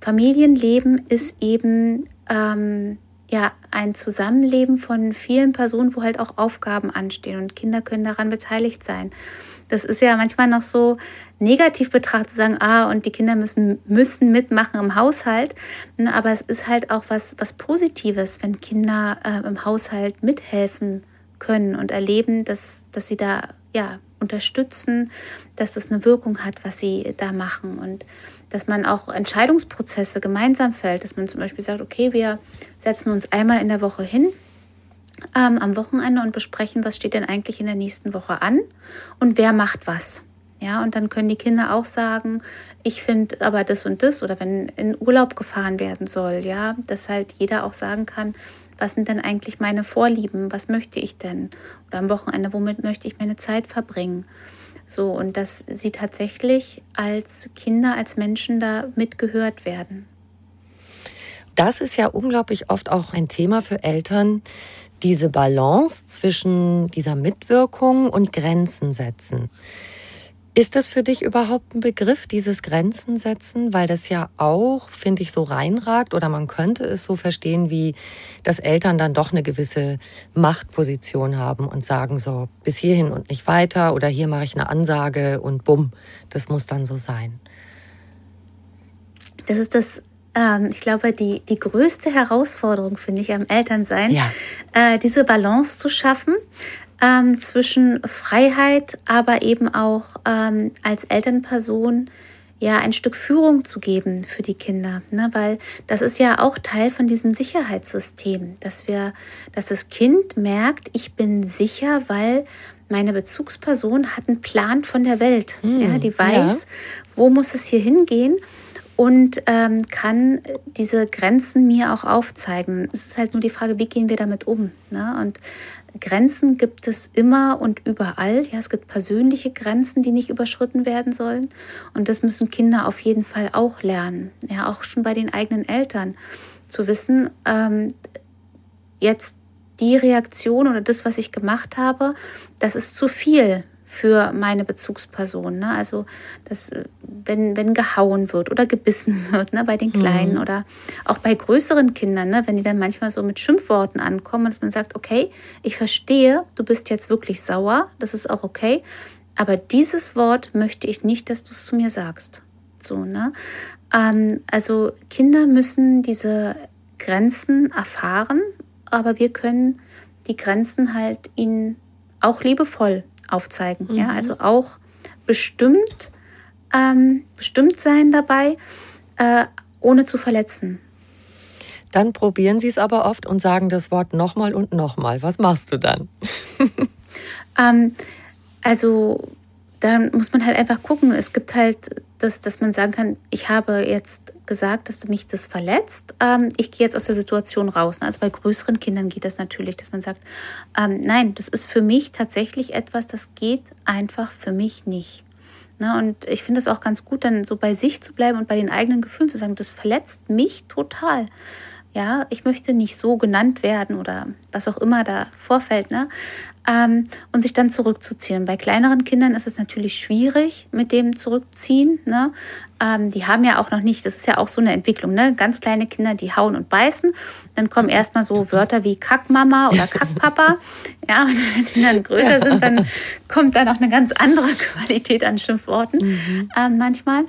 Familienleben ist eben ähm, ja ein Zusammenleben von vielen Personen, wo halt auch Aufgaben anstehen und Kinder können daran beteiligt sein. das ist ja manchmal noch so negativ betrachtet zu sagen, ah, und die Kinder müssen, müssen mitmachen im Haushalt. Ne, aber es ist halt auch was, was Positives, wenn Kinder äh, im Haushalt mithelfen können und erleben, dass, dass sie da ja, unterstützen, dass das eine Wirkung hat, was sie da machen und dass man auch Entscheidungsprozesse gemeinsam fällt, dass man zum Beispiel sagt, okay, wir setzen uns einmal in der Woche hin ähm, am Wochenende und besprechen, was steht denn eigentlich in der nächsten Woche an und wer macht was. Ja, und dann können die Kinder auch sagen, ich finde aber das und das oder wenn in Urlaub gefahren werden soll, ja, dass halt jeder auch sagen kann, was sind denn eigentlich meine Vorlieben, was möchte ich denn? Oder am Wochenende, womit möchte ich meine Zeit verbringen? So, und dass sie tatsächlich als Kinder, als Menschen da mitgehört werden. Das ist ja unglaublich oft auch ein Thema für Eltern, diese Balance zwischen dieser Mitwirkung und Grenzen setzen. Ist das für dich überhaupt ein Begriff, dieses Grenzen setzen? Weil das ja auch, finde ich, so reinragt oder man könnte es so verstehen, wie dass Eltern dann doch eine gewisse Machtposition haben und sagen so, bis hierhin und nicht weiter oder hier mache ich eine Ansage und bumm, das muss dann so sein. Das ist das ähm, ich glaube, die, die größte Herausforderung, finde ich, am Elternsein, ja. äh, diese Balance zu schaffen ähm, zwischen Freiheit, aber eben auch ähm, als Elternperson ja ein Stück Führung zu geben für die Kinder, ne? weil das ist ja auch Teil von diesem Sicherheitssystem, dass wir, dass das Kind merkt, ich bin sicher, weil meine Bezugsperson hat einen Plan von der Welt, hm, ja, die weiß, ja. wo muss es hier hingehen und ähm, kann diese Grenzen mir auch aufzeigen. Es ist halt nur die Frage, wie gehen wir damit um? Ne? Und Grenzen gibt es immer und überall. Ja, es gibt persönliche Grenzen, die nicht überschritten werden sollen. Und das müssen Kinder auf jeden Fall auch lernen. Ja, auch schon bei den eigenen Eltern zu wissen, ähm, jetzt die Reaktion oder das, was ich gemacht habe, das ist zu viel für meine Bezugsperson. Ne? Also, dass, wenn, wenn gehauen wird oder gebissen wird, ne? bei den Kleinen mhm. oder auch bei größeren Kindern, ne? wenn die dann manchmal so mit Schimpfworten ankommen, dass man sagt, okay, ich verstehe, du bist jetzt wirklich sauer, das ist auch okay, aber dieses Wort möchte ich nicht, dass du es zu mir sagst. So, ne? Ähm, also Kinder müssen diese Grenzen erfahren, aber wir können die Grenzen halt ihnen auch liebevoll aufzeigen. Mhm. Ja, also auch bestimmt, ähm, bestimmt sein dabei, äh, ohne zu verletzen. Dann probieren Sie es aber oft und sagen das Wort nochmal und nochmal. Was machst du dann? ähm, also dann muss man halt einfach gucken. Es gibt halt das, dass man sagen kann, ich habe jetzt gesagt, dass mich das verletzt. Ähm, ich gehe jetzt aus der Situation raus. Also bei größeren Kindern geht das natürlich, dass man sagt, ähm, nein, das ist für mich tatsächlich etwas, das geht einfach für mich nicht. Ne? Und ich finde es auch ganz gut, dann so bei sich zu bleiben und bei den eigenen Gefühlen zu sagen, das verletzt mich total. Ja, ich möchte nicht so genannt werden oder was auch immer da vorfällt. Ne? ähm, und sich dann zurückzuziehen. Bei kleineren Kindern ist es natürlich schwierig mit dem Zurückziehen. Ne? Ähm, die haben ja auch noch nicht, das ist ja auch so eine Entwicklung, ne? ganz kleine Kinder, die hauen und beißen. Dann kommen erstmal so Wörter wie Kackmama oder Kackpapa. ja, und wenn die dann größer ja. sind, dann kommt da noch eine ganz andere Qualität an Schimpfworten mhm. ähm, manchmal.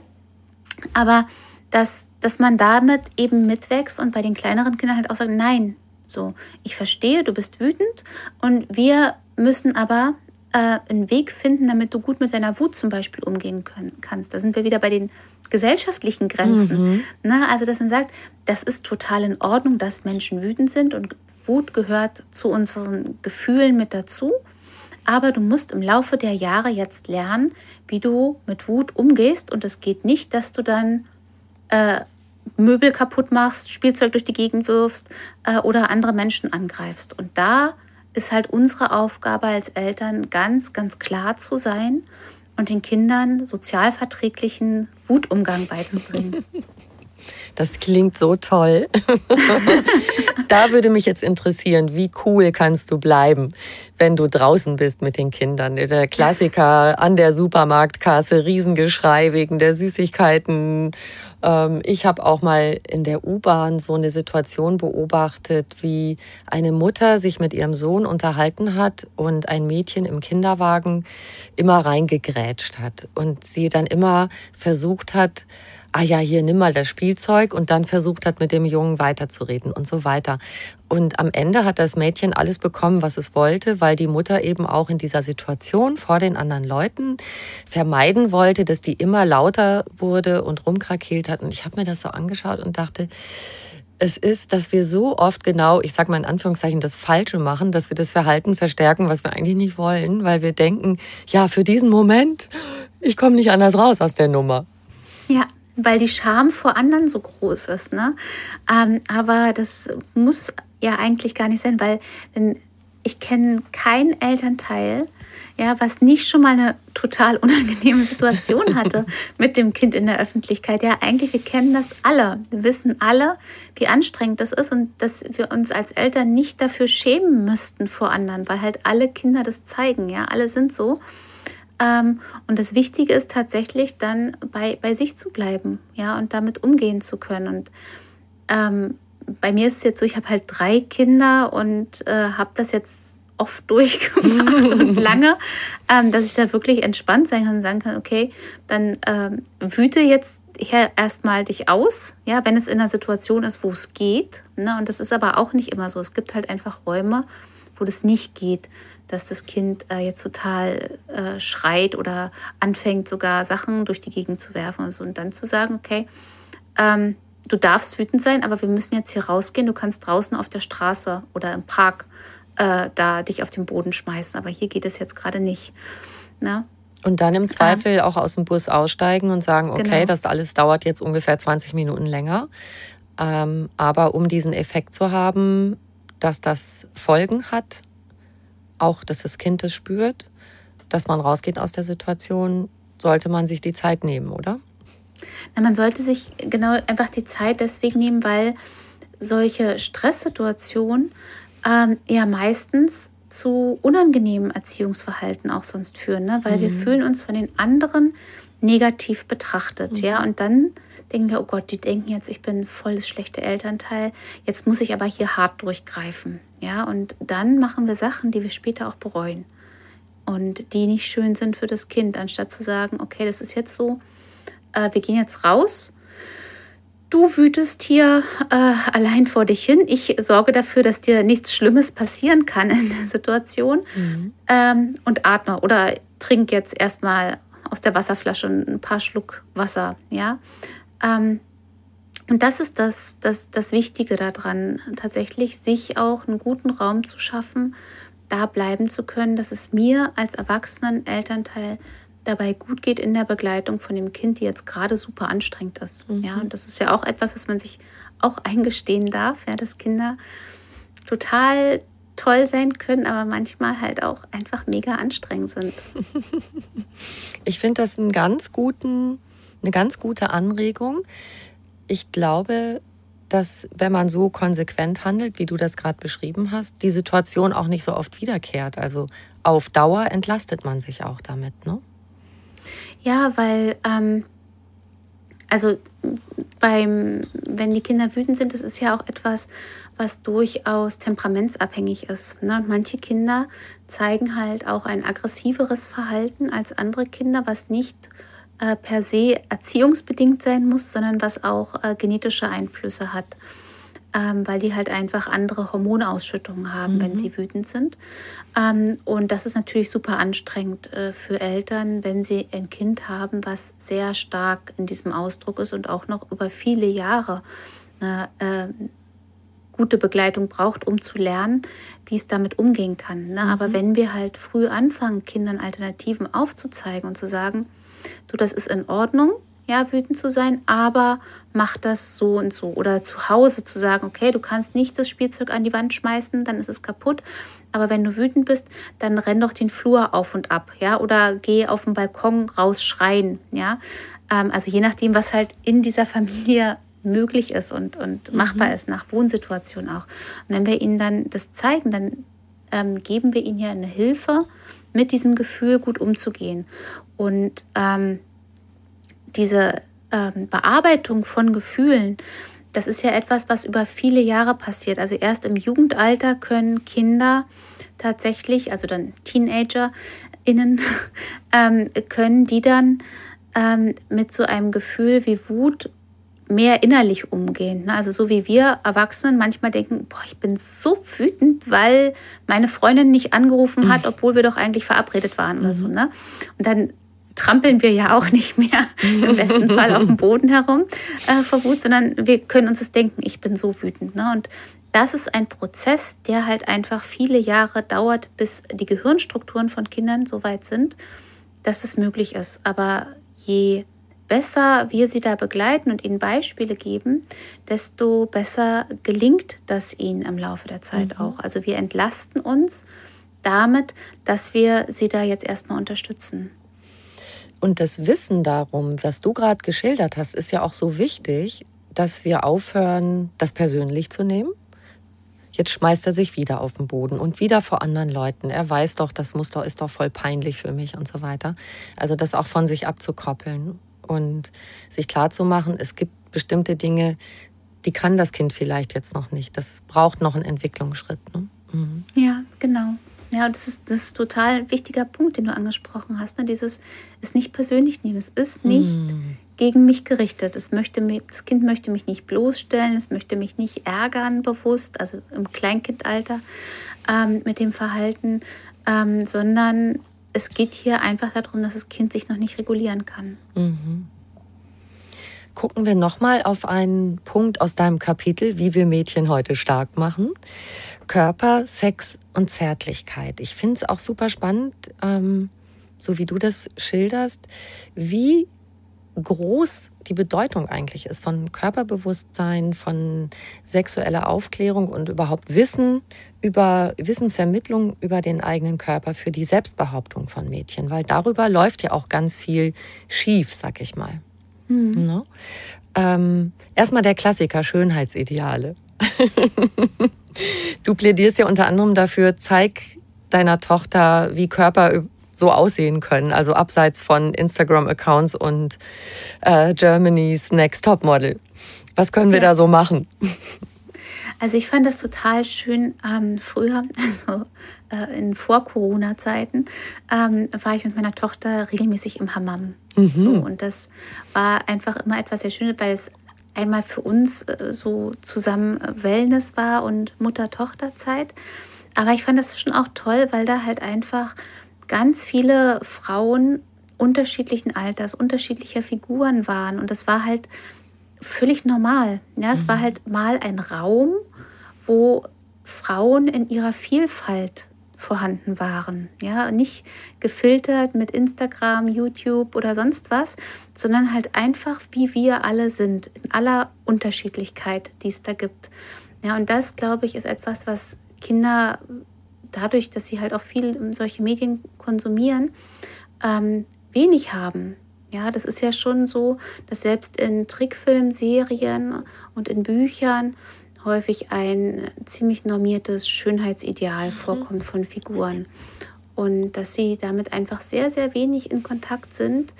Aber dass, dass man damit eben mitwächst und bei den kleineren Kindern halt auch sagt, nein, so, ich verstehe, du bist wütend und wir müssen aber äh, einen Weg finden, damit du gut mit deiner Wut zum Beispiel umgehen können, kannst. Da sind wir wieder bei den gesellschaftlichen Grenzen. Mhm. Ne? Also, dass man sagt, das ist total in Ordnung, dass Menschen wütend sind und Wut gehört zu unseren Gefühlen mit dazu. Aber du musst im Laufe der Jahre jetzt lernen, wie du mit Wut umgehst. Und es geht nicht, dass du dann äh, Möbel kaputt machst, Spielzeug durch die Gegend wirfst äh, oder andere Menschen angreifst. Und da ist halt unsere Aufgabe als Eltern ganz, ganz klar zu sein und den Kindern sozialverträglichen Wutumgang beizubringen. Das klingt so toll. da würde mich jetzt interessieren, wie cool kannst du bleiben, wenn du draußen bist mit den Kindern? Der Klassiker an der Supermarktkasse, Riesengeschrei wegen der Süßigkeiten. Ähm, ich habe auch mal in der U-Bahn so eine Situation beobachtet, wie eine Mutter sich mit ihrem Sohn unterhalten hat und ein Mädchen im Kinderwagen immer reingegrätscht hat und sie dann immer versucht hat, ah ja, hier nimm mal das Spielzeug und dann versucht hat, mit dem Jungen weiterzureden und so weiter. Und am Ende hat das Mädchen alles bekommen, was es wollte, weil die Mutter eben auch in dieser Situation vor den anderen Leuten vermeiden wollte, dass die immer lauter wurde und rumkrakeelt hat. Und ich habe mir das so angeschaut und dachte, es ist, dass wir so oft genau, ich sage mal in Anführungszeichen, das Falsche machen, dass wir das Verhalten verstärken, was wir eigentlich nicht wollen, weil wir denken, ja, für diesen Moment, ich komme nicht anders raus aus der Nummer. Ja, weil die Scham vor anderen so groß ist. Ne? Ähm, aber das muss ja eigentlich gar nicht sein, weil ich kenne keinen Elternteil, ja, was nicht schon mal eine total unangenehme Situation hatte mit dem Kind in der Öffentlichkeit. Ja, eigentlich, wir kennen das alle. Wir wissen alle, wie anstrengend das ist und dass wir uns als Eltern nicht dafür schämen müssten vor anderen, weil halt alle Kinder das zeigen. Ja, alle sind so. Ähm, und das Wichtige ist tatsächlich dann bei, bei sich zu bleiben, ja, und damit umgehen zu können. Und ähm, bei mir ist es jetzt so, ich habe halt drei Kinder und äh, habe das jetzt oft durchgemacht und lange, ähm, dass ich da wirklich entspannt sein kann und sagen kann, okay, dann ähm, wüte jetzt erstmal dich aus, ja, wenn es in einer Situation ist, wo es geht. Ne? Und das ist aber auch nicht immer so. Es gibt halt einfach Räume, wo das nicht geht dass das Kind äh, jetzt total äh, schreit oder anfängt sogar Sachen durch die Gegend zu werfen und so. Und dann zu sagen, okay, ähm, du darfst wütend sein, aber wir müssen jetzt hier rausgehen. Du kannst draußen auf der Straße oder im Park äh, da dich auf den Boden schmeißen. Aber hier geht es jetzt gerade nicht. Na? Ne? Und dann im Zweifel auch aus dem Bus aussteigen und sagen, okay, genau. das alles dauert jetzt ungefähr 20 Minuten länger. Ähm, aber um diesen Effekt zu haben, dass das Folgen hat, auch, dass das Kind es spürt, dass man rausgeht aus der Situation, sollte man sich die Zeit nehmen, oder? Na, man sollte sich genau einfach die Zeit deswegen nehmen, weil solche Stresssituationen ähm, ja meistens zu unangenehmen Erziehungsverhalten auch sonst führen, ne? weil mhm. wir fühlen uns von den anderen negativ betrachtet, mhm. ja, und dann denken wir, oh Gott, die denken jetzt, ich bin voll das schlechte Elternteil, jetzt muss ich aber hier hart durchgreifen. Ja, und dann machen wir Sachen, die wir später auch bereuen und die nicht schön sind für das Kind, anstatt zu sagen, okay, das ist jetzt so, äh, wir gehen jetzt raus. Du wütest hier äh, allein vor dich hin. Ich sorge dafür, dass dir nichts Schlimmes passieren kann in der Situation. Mhm. Ähm, und atme oder trink jetzt erstmal aus der Wasserflasche ein paar Schluck Wasser. Ja, ähm, und das ist das, das, das Wichtige daran, tatsächlich sich auch einen guten Raum zu schaffen, da bleiben zu können, dass es mir als erwachsenen Elternteil dabei gut geht in der Begleitung von dem Kind, die jetzt gerade super anstrengend ist. Mhm. Ja, und das ist ja auch etwas, was man sich auch eingestehen darf, ja, dass Kinder total toll sein können, aber manchmal halt auch einfach mega anstrengend sind. Ich finde das einen ganz guten eine ganz gute Anregung. Ich glaube, dass wenn man so konsequent handelt, wie du das gerade beschrieben hast, die Situation auch nicht so oft wiederkehrt. Also auf Dauer entlastet man sich auch damit, ne? Ja, weil ähm, also beim, wenn die Kinder wütend sind, das ist ja auch etwas, was durchaus temperamentsabhängig ist. Ne? manche Kinder zeigen halt auch ein aggressiveres Verhalten als andere Kinder, was nicht äh, per se erziehungsbedingt sein muss, sondern was auch äh, genetische Einflüsse hat. Ähm, weil die halt einfach andere Hormonausschüttungen haben, mhm. wenn sie wütend sind. Ähm, und das ist natürlich super anstrengend äh, für Eltern, wenn sie ein Kind haben, was sehr stark in diesem Ausdruck ist und auch noch über viele Jahre eine äh, gute Begleitung braucht, um zu lernen, wie es damit umgehen kann. Ne? Mhm. Aber wenn wir halt früh anfangen, Kindern Alternativen aufzuzeigen und zu sagen, du, das ist in Ordnung, ja, wütend zu sein, aber mach das so und so. Oder zu Hause zu sagen, okay, du kannst nicht das Spielzeug an die Wand schmeißen, dann ist es kaputt. Aber wenn du wütend bist, dann renn doch den Flur auf und ab, ja, oder geh auf den Balkon raus schreien, ja. Ähm, also je nachdem, was halt in dieser Familie möglich ist und, und mhm. machbar ist, nach Wohnsituation auch. Und wenn wir ihnen dann das zeigen, dann ähm, geben wir ihnen ja eine Hilfe, mit diesem Gefühl gut umzugehen. Und ähm, diese ähm, Bearbeitung von Gefühlen, das ist ja etwas, was über viele Jahre passiert. Also erst im Jugendalter können Kinder tatsächlich, also dann TeenagerInnen, ähm, können die dann ähm, mit so einem Gefühl wie Wut mehr innerlich umgehen. Ne? Also so wie wir Erwachsenen manchmal denken, boah, ich bin so wütend, weil meine Freundin nicht angerufen hat, mhm. obwohl wir doch eigentlich verabredet waren oder so. Mhm. Ne? Und dann trampeln wir ja auch nicht mehr im besten Fall auf dem Boden herum äh, vor Wut, sondern wir können uns das denken, ich bin so wütend. Ne? Und das ist ein Prozess, der halt einfach viele Jahre dauert, bis die Gehirnstrukturen von Kindern so weit sind, dass es möglich ist. Aber je besser wir sie da begleiten und ihnen Beispiele geben, desto besser gelingt das ihnen im Laufe der Zeit mhm. auch. Also wir entlasten uns damit, dass wir sie da jetzt erstmal unterstützen. Und das Wissen darum, was du gerade geschildert hast, ist ja auch so wichtig, dass wir aufhören, das persönlich zu nehmen. Jetzt schmeißt er sich wieder auf den Boden und wieder vor anderen Leuten. Er weiß doch, das muss doch, ist doch voll peinlich für mich und so weiter. Also das auch von sich abzukoppeln und sich klarzumachen, es gibt bestimmte Dinge, die kann das Kind vielleicht jetzt noch nicht. Das braucht noch einen Entwicklungsschritt. Ne? Mhm. Ja, genau. Ja, das ist, das ist total ein wichtiger Punkt, den du angesprochen hast. Ne? Dieses es nicht persönlich nehmen. Es ist nicht mhm. gegen mich gerichtet. Es möchte mich, das Kind möchte mich nicht bloßstellen, es möchte mich nicht ärgern bewusst, also im Kleinkindalter ähm, mit dem Verhalten, ähm, sondern es geht hier einfach darum, dass das Kind sich noch nicht regulieren kann. Mhm. Gucken wir nochmal auf einen Punkt aus deinem Kapitel, wie wir Mädchen heute stark machen. Körper, Sex und Zärtlichkeit. Ich finde es auch super spannend, ähm, so wie du das schilderst, wie groß die Bedeutung eigentlich ist von Körperbewusstsein, von sexueller Aufklärung und überhaupt Wissen über Wissensvermittlung über den eigenen Körper für die Selbstbehauptung von Mädchen, weil darüber läuft ja auch ganz viel schief, sag ich mal. Mhm. Ne? Ähm, erstmal der Klassiker Schönheitsideale. du plädierst ja unter anderem dafür, zeig deiner Tochter, wie Körper so aussehen können, also abseits von Instagram-Accounts und äh, Germany's Next Top Model. Was können wir ja. da so machen? Also ich fand das total schön ähm, früher, also äh, in Vor-Corona-Zeiten, ähm, war ich mit meiner Tochter regelmäßig im Hammam. Mhm. So, und das war einfach immer etwas sehr Schönes, weil es einmal für uns äh, so zusammen Wellness war und Mutter-Tochter-Zeit. Aber ich fand das schon auch toll, weil da halt einfach ganz viele Frauen unterschiedlichen Alters, unterschiedlicher Figuren waren. Und das war halt völlig normal. Ja, es mhm. war halt mal ein Raum, wo Frauen in ihrer Vielfalt vorhanden waren. Ja, nicht gefiltert mit Instagram, YouTube oder sonst was, sondern halt einfach, wie wir alle sind, in aller Unterschiedlichkeit, die es da gibt. Ja, und das, glaube ich, ist etwas, was Kinder dadurch, dass sie halt auch viel solche Medien konsumieren, ähm, wenig haben. Ja, das ist ja schon so, dass selbst in Trickfilmen, Serien und in Büchern häufig ein ziemlich normiertes Schönheitsideal mhm. vorkommt von Figuren. Und dass sie damit einfach sehr, sehr wenig in Kontakt sind,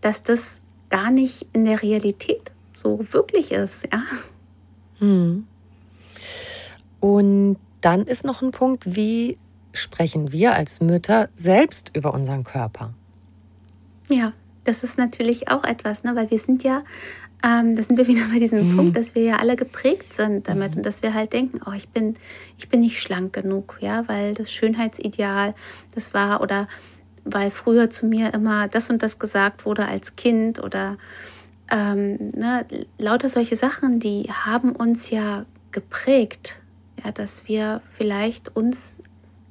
dass das gar nicht in der Realität so wirklich ist. Ja. Hm. Und dann ist noch ein Punkt, wie sprechen wir als Mütter selbst über unseren Körper? Ja, das ist natürlich auch etwas, ne? weil wir sind ja, ähm, da sind wir wieder bei diesem mhm. Punkt, dass wir ja alle geprägt sind damit mhm. und dass wir halt denken, oh, ich bin, ich bin nicht schlank genug, ja, weil das Schönheitsideal, das war oder weil früher zu mir immer das und das gesagt wurde als Kind oder ähm, ne, lauter solche Sachen, die haben uns ja geprägt ja, dass wir vielleicht uns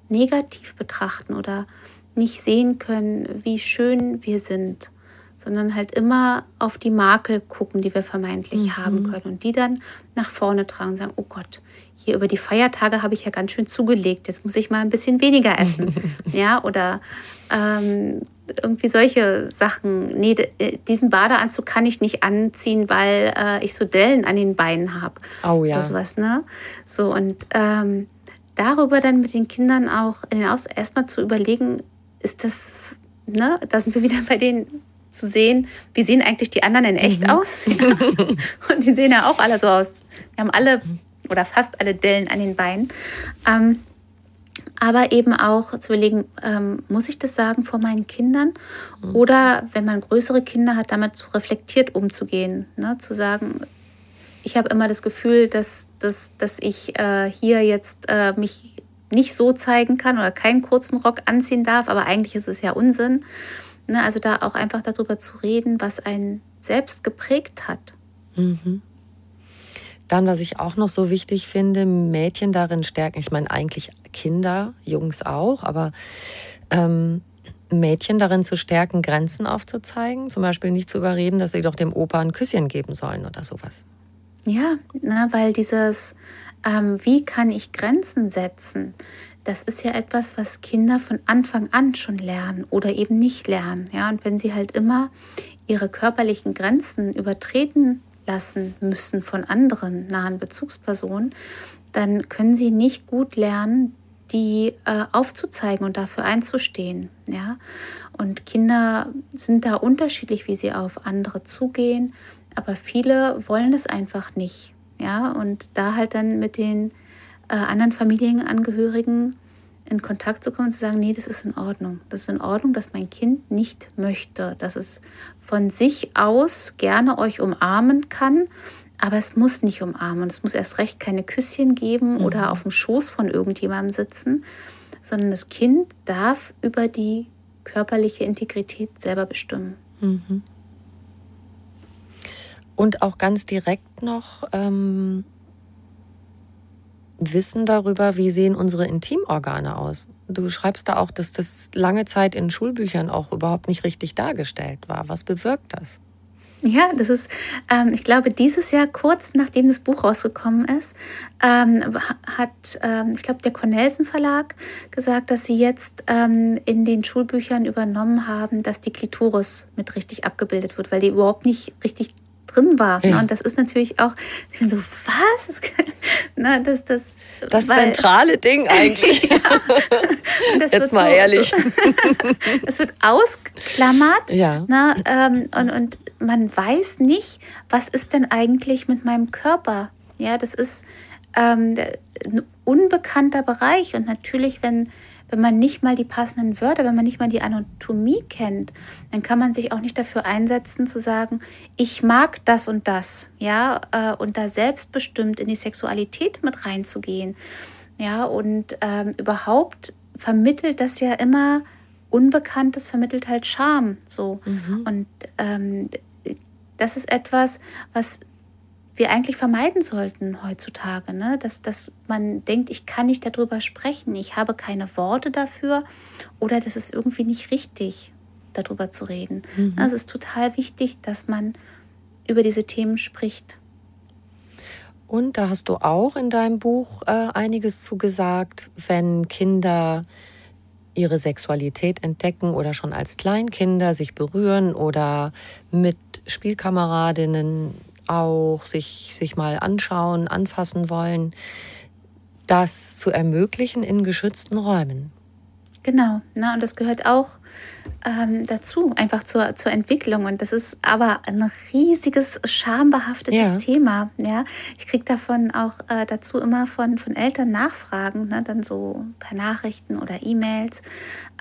negativ betrachten oder nicht sehen können, wie schön wir sind, sondern halt immer auf die Makel gucken, die wir vermeintlich mhm. haben können und die dann nach vorne tragen und sagen, oh Gott, hier über die Feiertage habe ich ja ganz schön zugelegt, jetzt muss ich mal ein bisschen weniger essen. ja, oder ähm, irgendwie solche Sachen. Nee, äh, diesen Badeanzug kann ich nicht anziehen, weil äh, ich so Dellen an den Beinen habe. Oh ja. Oder sowas, ne? So, und ähm, darüber dann mit den Kindern auch in den Aus erstmal zu überlegen, ist das, ne, da sind wir wieder bei denen zu sehen, wie sehen eigentlich die anderen in echt mhm. aus? Ja. Und die sehen ja auch alle so aus. Wir haben alle oder fast alle Dellen an den Beinen. Ähm, aber eben auch zu überlegen, ähm, muss ich das sagen vor meinen Kindern? Mhm. Oder wenn man größere Kinder hat, damit so reflektiert umzugehen. Ne? Zu sagen, ich habe immer das Gefühl, dass, dass, dass ich äh, hier jetzt äh, mich nicht so zeigen kann oder keinen kurzen Rock anziehen darf, aber eigentlich ist es ja Unsinn. Ne? Also da auch einfach darüber zu reden, was einen selbst geprägt hat. Mhm. Dann, was ich auch noch so wichtig finde, Mädchen darin stärken. Ich meine eigentlich Kinder, Jungs auch, aber ähm, Mädchen darin zu stärken, Grenzen aufzuzeigen. Zum Beispiel nicht zu überreden, dass sie doch dem Opa ein Küsschen geben sollen oder sowas. Ja, na, weil dieses, ähm, wie kann ich Grenzen setzen, das ist ja etwas, was Kinder von Anfang an schon lernen oder eben nicht lernen. Ja, und wenn sie halt immer ihre körperlichen Grenzen übertreten lassen müssen von anderen nahen Bezugspersonen, dann können sie nicht gut lernen, die äh, aufzuzeigen und dafür einzustehen. Ja? Und Kinder sind da unterschiedlich, wie sie auf andere zugehen, aber viele wollen es einfach nicht. Ja? Und da halt dann mit den äh, anderen Familienangehörigen in Kontakt zu kommen und zu sagen, nee, das ist in Ordnung. Das ist in Ordnung, dass mein Kind nicht möchte, dass es von sich aus gerne euch umarmen kann, aber es muss nicht umarmen. Es muss erst recht keine Küsschen geben mhm. oder auf dem Schoß von irgendjemandem sitzen, sondern das Kind darf über die körperliche Integrität selber bestimmen. Mhm. Und auch ganz direkt noch, ähm, Wissen darüber, wie sehen unsere Intimorgane aus. Du schreibst da auch, dass das lange Zeit in Schulbüchern auch überhaupt nicht richtig dargestellt war. Was bewirkt das? Ja, das ist, ähm, ich glaube, dieses Jahr, kurz nachdem das Buch rausgekommen ist, ähm, hat, ähm, ich glaube, der Cornelsen Verlag gesagt, dass sie jetzt ähm, in den Schulbüchern übernommen haben, dass die Klitoris mit richtig abgebildet wird, weil die überhaupt nicht richtig drin war. Ja. Und das ist natürlich auch, ich bin so, was? Na, das, das, das weil, zentrale Ding eigentlich. ja. Jetzt mal so, ehrlich. es wird ausklammert. Ja. Na, ähm, und, und man weiß nicht, was ist denn eigentlich mit meinem Körper. Ja, das ist ähm, ein unbekannter Bereich. Und natürlich, wenn wenn man nicht mal die passenden Wörter, wenn man nicht mal die Anatomie kennt, dann kann man sich auch nicht dafür einsetzen zu sagen, ich mag das und das, ja, äh, und da selbstbestimmt in die Sexualität mit reinzugehen, ja, und ähm, überhaupt vermittelt das ja immer Unbekanntes, vermittelt halt Scham, so. Mhm. Und ähm, das ist etwas, was wir eigentlich vermeiden sollten heutzutage, ne? dass, dass man denkt, ich kann nicht darüber sprechen, ich habe keine Worte dafür oder das ist irgendwie nicht richtig, darüber zu reden. Mhm. Es ist total wichtig, dass man über diese Themen spricht. Und da hast du auch in deinem Buch äh, einiges zu gesagt, wenn Kinder ihre Sexualität entdecken oder schon als Kleinkinder sich berühren oder mit Spielkameradinnen auch sich, sich mal anschauen, anfassen wollen, das zu ermöglichen in geschützten Räumen. Genau, na, und das gehört auch ähm, dazu, einfach zur, zur Entwicklung. Und das ist aber ein riesiges, schambehaftetes ja. Thema. Ja? Ich kriege davon auch äh, dazu immer von, von Eltern Nachfragen, ne? dann so per Nachrichten oder E-Mails,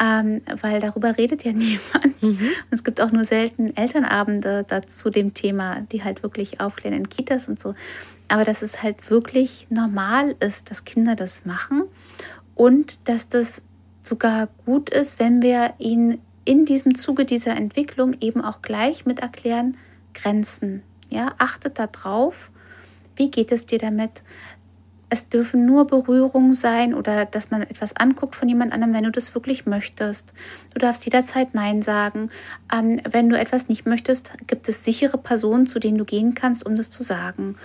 ähm, weil darüber redet ja niemand. Mhm. Und es gibt auch nur selten Elternabende dazu dem Thema, die halt wirklich aufklären in Kitas und so. Aber dass es halt wirklich normal ist, dass Kinder das machen und dass das sogar gut ist, wenn wir ihnen in diesem Zuge dieser Entwicklung eben auch gleich mit erklären, Grenzen. Ja, achtet darauf, wie geht es dir damit? Es dürfen nur Berührungen sein oder dass man etwas anguckt von jemand anderem, wenn du das wirklich möchtest. Du darfst jederzeit Nein sagen. Ähm, wenn du etwas nicht möchtest, gibt es sichere Personen, zu denen du gehen kannst, um das zu sagen.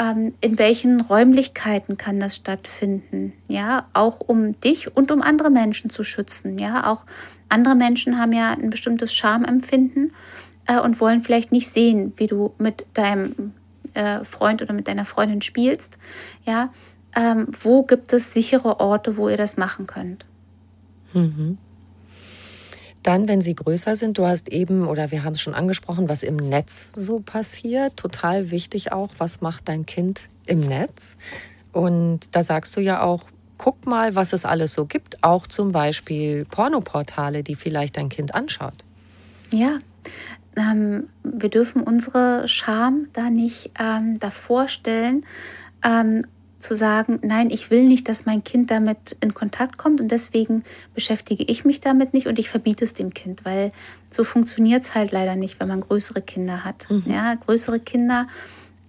Ähm, in welchen Räumlichkeiten kann das stattfinden? Ja, auch um dich und um andere Menschen zu schützen. Ja, auch andere Menschen haben ja ein bestimmtes Schamempfinden äh, und wollen vielleicht nicht sehen, wie du mit deinem äh, Freund oder mit deiner Freundin spielst. Ja, ähm, wo gibt es sichere Orte, wo ihr das machen könnt. Mhm. Dann, wenn sie größer sind, du hast eben, oder wir haben es schon angesprochen, was im Netz so passiert. Total wichtig auch, was macht dein Kind im Netz? Und da sagst du ja auch, guck mal, was es alles so gibt. Auch zum Beispiel Pornoportale, die vielleicht dein Kind anschaut. Ja, ähm, wir dürfen unsere Scham da nicht ähm, davor stellen. Ähm, zu sagen, nein, ich will nicht, dass mein Kind damit in Kontakt kommt und deswegen beschäftige ich mich damit nicht und ich verbiete es dem Kind, weil so funktioniert es halt leider nicht, wenn man größere Kinder hat. Mhm. Ja, größere Kinder,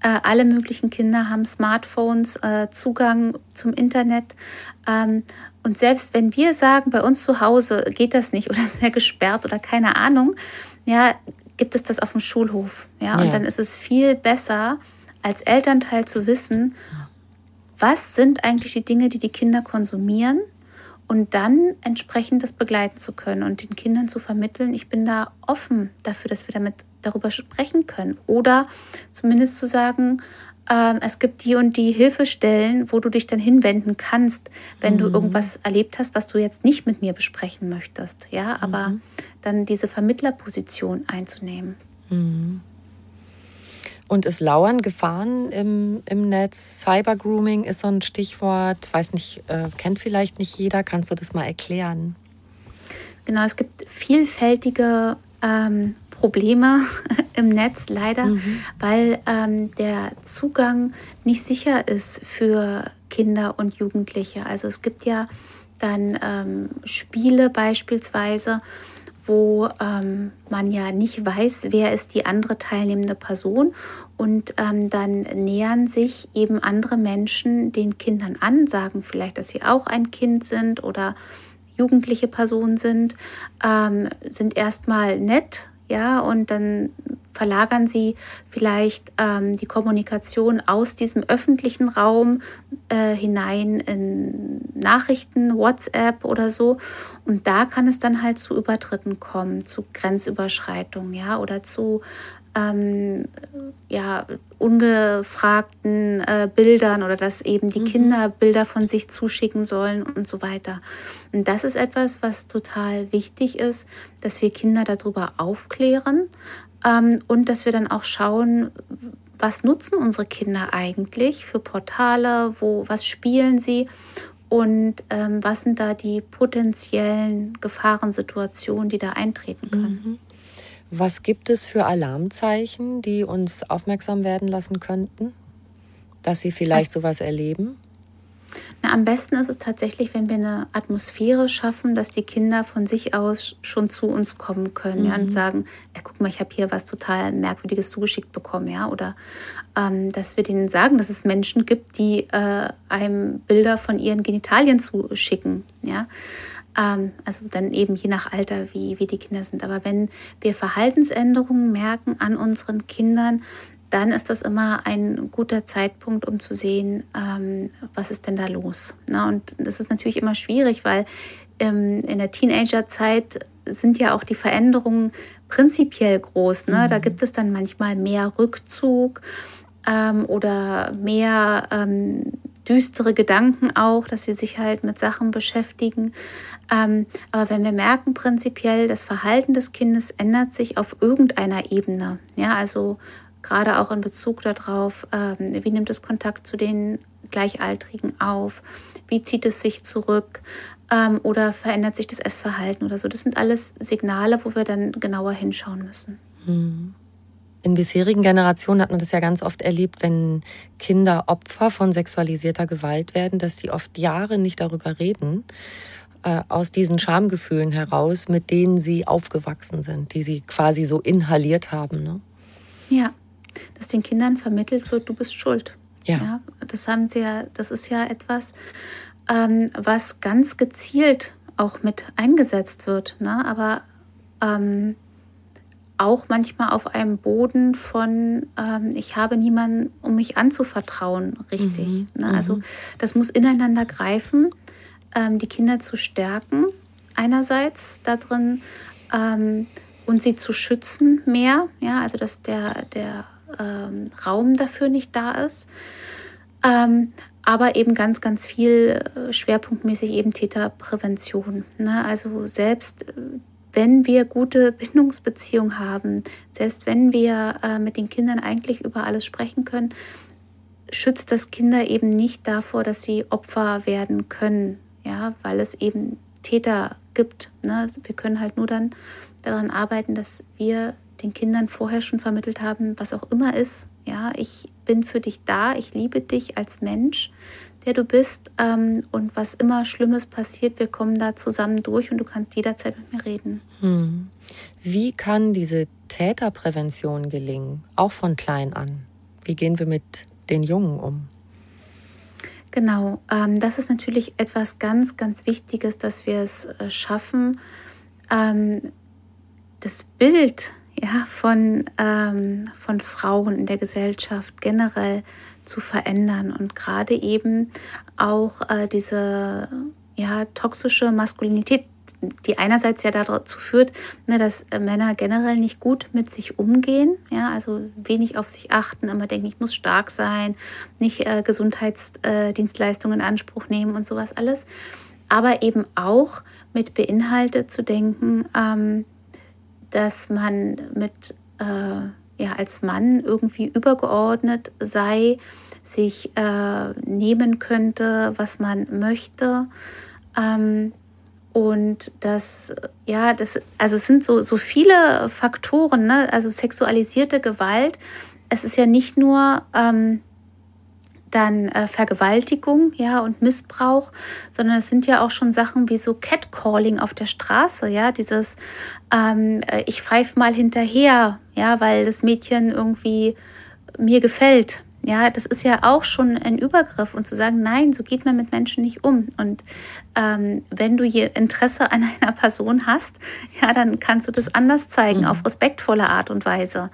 äh, alle möglichen Kinder haben Smartphones, äh, Zugang zum Internet. Ähm, und selbst wenn wir sagen, bei uns zu Hause geht das nicht oder es wäre gesperrt oder keine Ahnung, ja, gibt es das auf dem Schulhof. Ja, ja. und dann ist es viel besser, als Elternteil zu wissen, was sind eigentlich die Dinge, die die Kinder konsumieren und dann entsprechend das begleiten zu können und den Kindern zu vermitteln, ich bin da offen dafür, dass wir damit darüber sprechen können oder zumindest zu sagen, äh, es gibt die und die Hilfestellen, wo du dich dann hinwenden kannst, wenn mhm. du irgendwas erlebt hast, was du jetzt nicht mit mir besprechen möchtest, ja, aber mhm. dann diese Vermittlerposition einzunehmen. Mhm. Und es lauern Gefahren im, im Netz. Cybergrooming ist so ein Stichwort. Weiß nicht, äh, kennt vielleicht nicht jeder. Kannst du das mal erklären? Genau, es gibt vielfältige ähm, Probleme im Netz leider, mhm. weil ähm, der Zugang nicht sicher ist für Kinder und Jugendliche. Also es gibt ja dann ähm, Spiele beispielsweise, wo ähm, man ja nicht weiß, wer ist die andere teilnehmende Person. Und ähm, dann nähern sich eben andere Menschen den Kindern an, sagen vielleicht, dass sie auch ein Kind sind oder jugendliche Personen sind, ähm, sind erstmal nett, ja, und dann verlagern sie vielleicht ähm, die Kommunikation aus diesem öffentlichen Raum äh, hinein in Nachrichten, WhatsApp oder so. Und da kann es dann halt zu Übertritten kommen, zu Grenzüberschreitungen, ja, oder zu ähm, ja, ungefragten äh, Bildern oder dass eben die mhm. Kinder Bilder von sich zuschicken sollen und so weiter. Und das ist etwas, was total wichtig ist, dass wir Kinder darüber aufklären ähm, und dass wir dann auch schauen, was nutzen unsere Kinder eigentlich für Portale, wo, was spielen sie und ähm, was sind da die potenziellen Gefahrensituationen, die da eintreten können. Mhm. Was gibt es für Alarmzeichen, die uns aufmerksam werden lassen könnten, dass sie vielleicht also, sowas erleben? Na, am besten ist es tatsächlich, wenn wir eine Atmosphäre schaffen, dass die Kinder von sich aus schon zu uns kommen können mhm. ja, und mhm. sagen, ja, guck mal, ich habe hier was total Merkwürdiges zugeschickt bekommen. Ja, oder ähm, dass wir denen sagen, dass es Menschen gibt, die äh, einem Bilder von ihren Genitalien zuschicken. Ja. Ähm, also dann eben je nach Alter, wie, wie die Kinder sind. Aber wenn wir Verhaltensänderungen merken an unseren Kindern, dann ist das immer ein guter Zeitpunkt, um zu sehen, ähm, was ist denn da los. Na, und das ist natürlich immer schwierig, weil ähm, in der Teenagerzeit sind ja auch die Veränderungen prinzipiell groß. Ne? Mhm. Da gibt es dann manchmal mehr Rückzug ähm, oder mehr ähm, düstere Gedanken auch, dass sie sich halt mit Sachen beschäftigen. Ähm, aber wenn wir merken, prinzipiell, das Verhalten des Kindes ändert sich auf irgendeiner Ebene, ja, also gerade auch in Bezug darauf, ähm, wie nimmt es Kontakt zu den Gleichaltrigen auf, wie zieht es sich zurück ähm, oder verändert sich das Essverhalten oder so. Das sind alles Signale, wo wir dann genauer hinschauen müssen. Hm. In bisherigen Generationen hat man das ja ganz oft erlebt, wenn Kinder Opfer von sexualisierter Gewalt werden, dass sie oft Jahre nicht darüber reden, äh, aus diesen Schamgefühlen heraus, mit denen sie aufgewachsen sind, die sie quasi so inhaliert haben. Ne? Ja, dass den Kindern vermittelt wird, du bist schuld. Ja. ja. Das haben sie ja, das ist ja etwas, ähm, was ganz gezielt auch mit eingesetzt wird. Ne? Aber ähm, auch manchmal auf einem Boden von, ähm, ich habe niemanden, um mich anzuvertrauen, richtig. Mhm. Ne? Also mhm. das muss ineinander greifen, ähm, die Kinder zu stärken, einerseits da drin ähm, und sie zu schützen mehr, ja, also dass der, der ähm, Raum dafür nicht da ist. Ähm, aber eben ganz, ganz viel äh, schwerpunktmäßig eben Täterprävention. Ne? Also selbst äh, wenn wir gute Bindungsbeziehungen haben, selbst wenn wir äh, mit den Kindern eigentlich über alles sprechen können, schützt das Kinder eben nicht davor, dass sie Opfer werden können, ja, weil es eben Täter gibt. Ne? Wir können halt nur dann daran arbeiten, dass wir den Kindern vorher schon vermittelt haben, was auch immer ist. Ja, ich bin für dich da, ich liebe dich als Mensch, der du bist. Ähm, und was immer Schlimmes passiert, wir kommen da zusammen durch und du kannst jederzeit mit mir reden. Hm. Wie kann diese Täterprävention gelingen, auch von klein an? Wie gehen wir mit den Jungen um? Genau, ähm, das ist natürlich etwas ganz, ganz Wichtiges, dass wir es äh, schaffen, ähm, das Bild ja, von, ähm, von Frauen in der Gesellschaft generell zu verändern und gerade eben auch äh, diese ja, toxische Maskulinität, die einerseits ja dazu führt, ne, dass äh, Männer generell nicht gut mit sich umgehen, ja, also wenig auf sich achten, immer denken, ich muss stark sein, nicht äh, Gesundheitsdienstleistungen in Anspruch nehmen und sowas alles, aber eben auch mit beinhaltet zu denken, ähm, dass man mit äh, ja als Mann irgendwie übergeordnet sei, sich äh, nehmen könnte, was man möchte. Ähm, und das, ja, das, also es sind so, so viele Faktoren, ne? also sexualisierte Gewalt. Es ist ja nicht nur ähm, dann äh, Vergewaltigung, ja, und Missbrauch, sondern es sind ja auch schon Sachen wie so Catcalling auf der Straße, ja, dieses ähm, äh, ich pfeife mal hinterher, ja, weil das Mädchen irgendwie mir gefällt. Ja, das ist ja auch schon ein Übergriff und zu sagen, nein, so geht man mit Menschen nicht um. Und ähm, wenn du hier Interesse an einer Person hast, ja, dann kannst du das anders zeigen, mhm. auf respektvolle Art und Weise.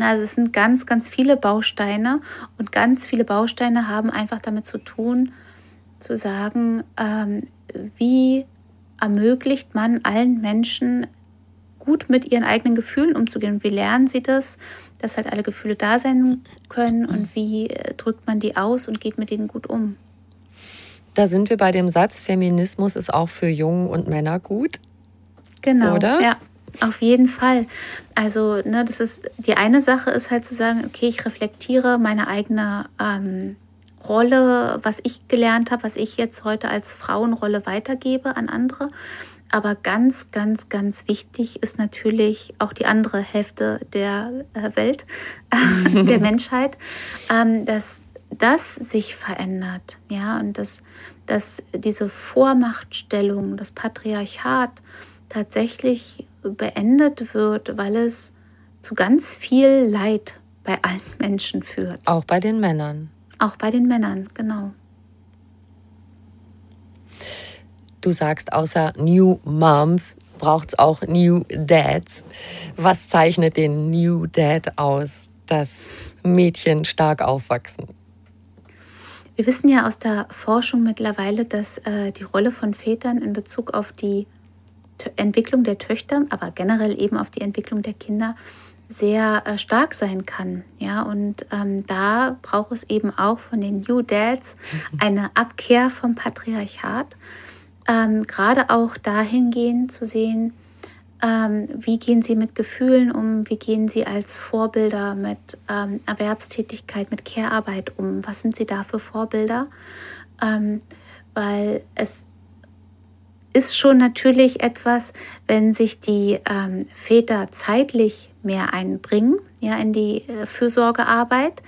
Also es sind ganz, ganz viele Bausteine und ganz viele Bausteine haben einfach damit zu tun, zu sagen, ähm, wie ermöglicht man allen Menschen gut mit ihren eigenen Gefühlen umzugehen wie lernen sie das, dass halt alle Gefühle da sein können und wie äh, drückt man die aus und geht mit denen gut um. Da sind wir bei dem Satz, Feminismus ist auch für Jungen und Männer gut. Genau. Oder? Ja. Auf jeden Fall. Also, ne, das ist die eine Sache ist halt zu sagen, okay, ich reflektiere meine eigene ähm, Rolle, was ich gelernt habe, was ich jetzt heute als Frauenrolle weitergebe an andere. Aber ganz, ganz, ganz wichtig ist natürlich auch die andere Hälfte der äh, Welt, der Menschheit, ähm, dass das sich verändert, ja, und dass, dass diese Vormachtstellung, das Patriarchat tatsächlich beendet wird, weil es zu ganz viel Leid bei allen Menschen führt. Auch bei den Männern. Auch bei den Männern, genau. Du sagst, außer New Moms braucht es auch New Dads. Was zeichnet den New Dad aus, dass Mädchen stark aufwachsen? Wir wissen ja aus der Forschung mittlerweile, dass äh, die Rolle von Vätern in Bezug auf die Entwicklung der Töchter, aber generell eben auf die Entwicklung der Kinder sehr äh, stark sein kann. Ja, und ähm, da braucht es eben auch von den New Dads eine Abkehr vom Patriarchat. Ähm, Gerade auch dahingehend zu sehen, ähm, wie gehen sie mit Gefühlen um, wie gehen sie als Vorbilder mit ähm, Erwerbstätigkeit, mit Care-Arbeit um, was sind sie da für Vorbilder? Ähm, weil es ist schon natürlich etwas, wenn sich die ähm, Väter zeitlich mehr einbringen, ja, in die äh, Fürsorgearbeit.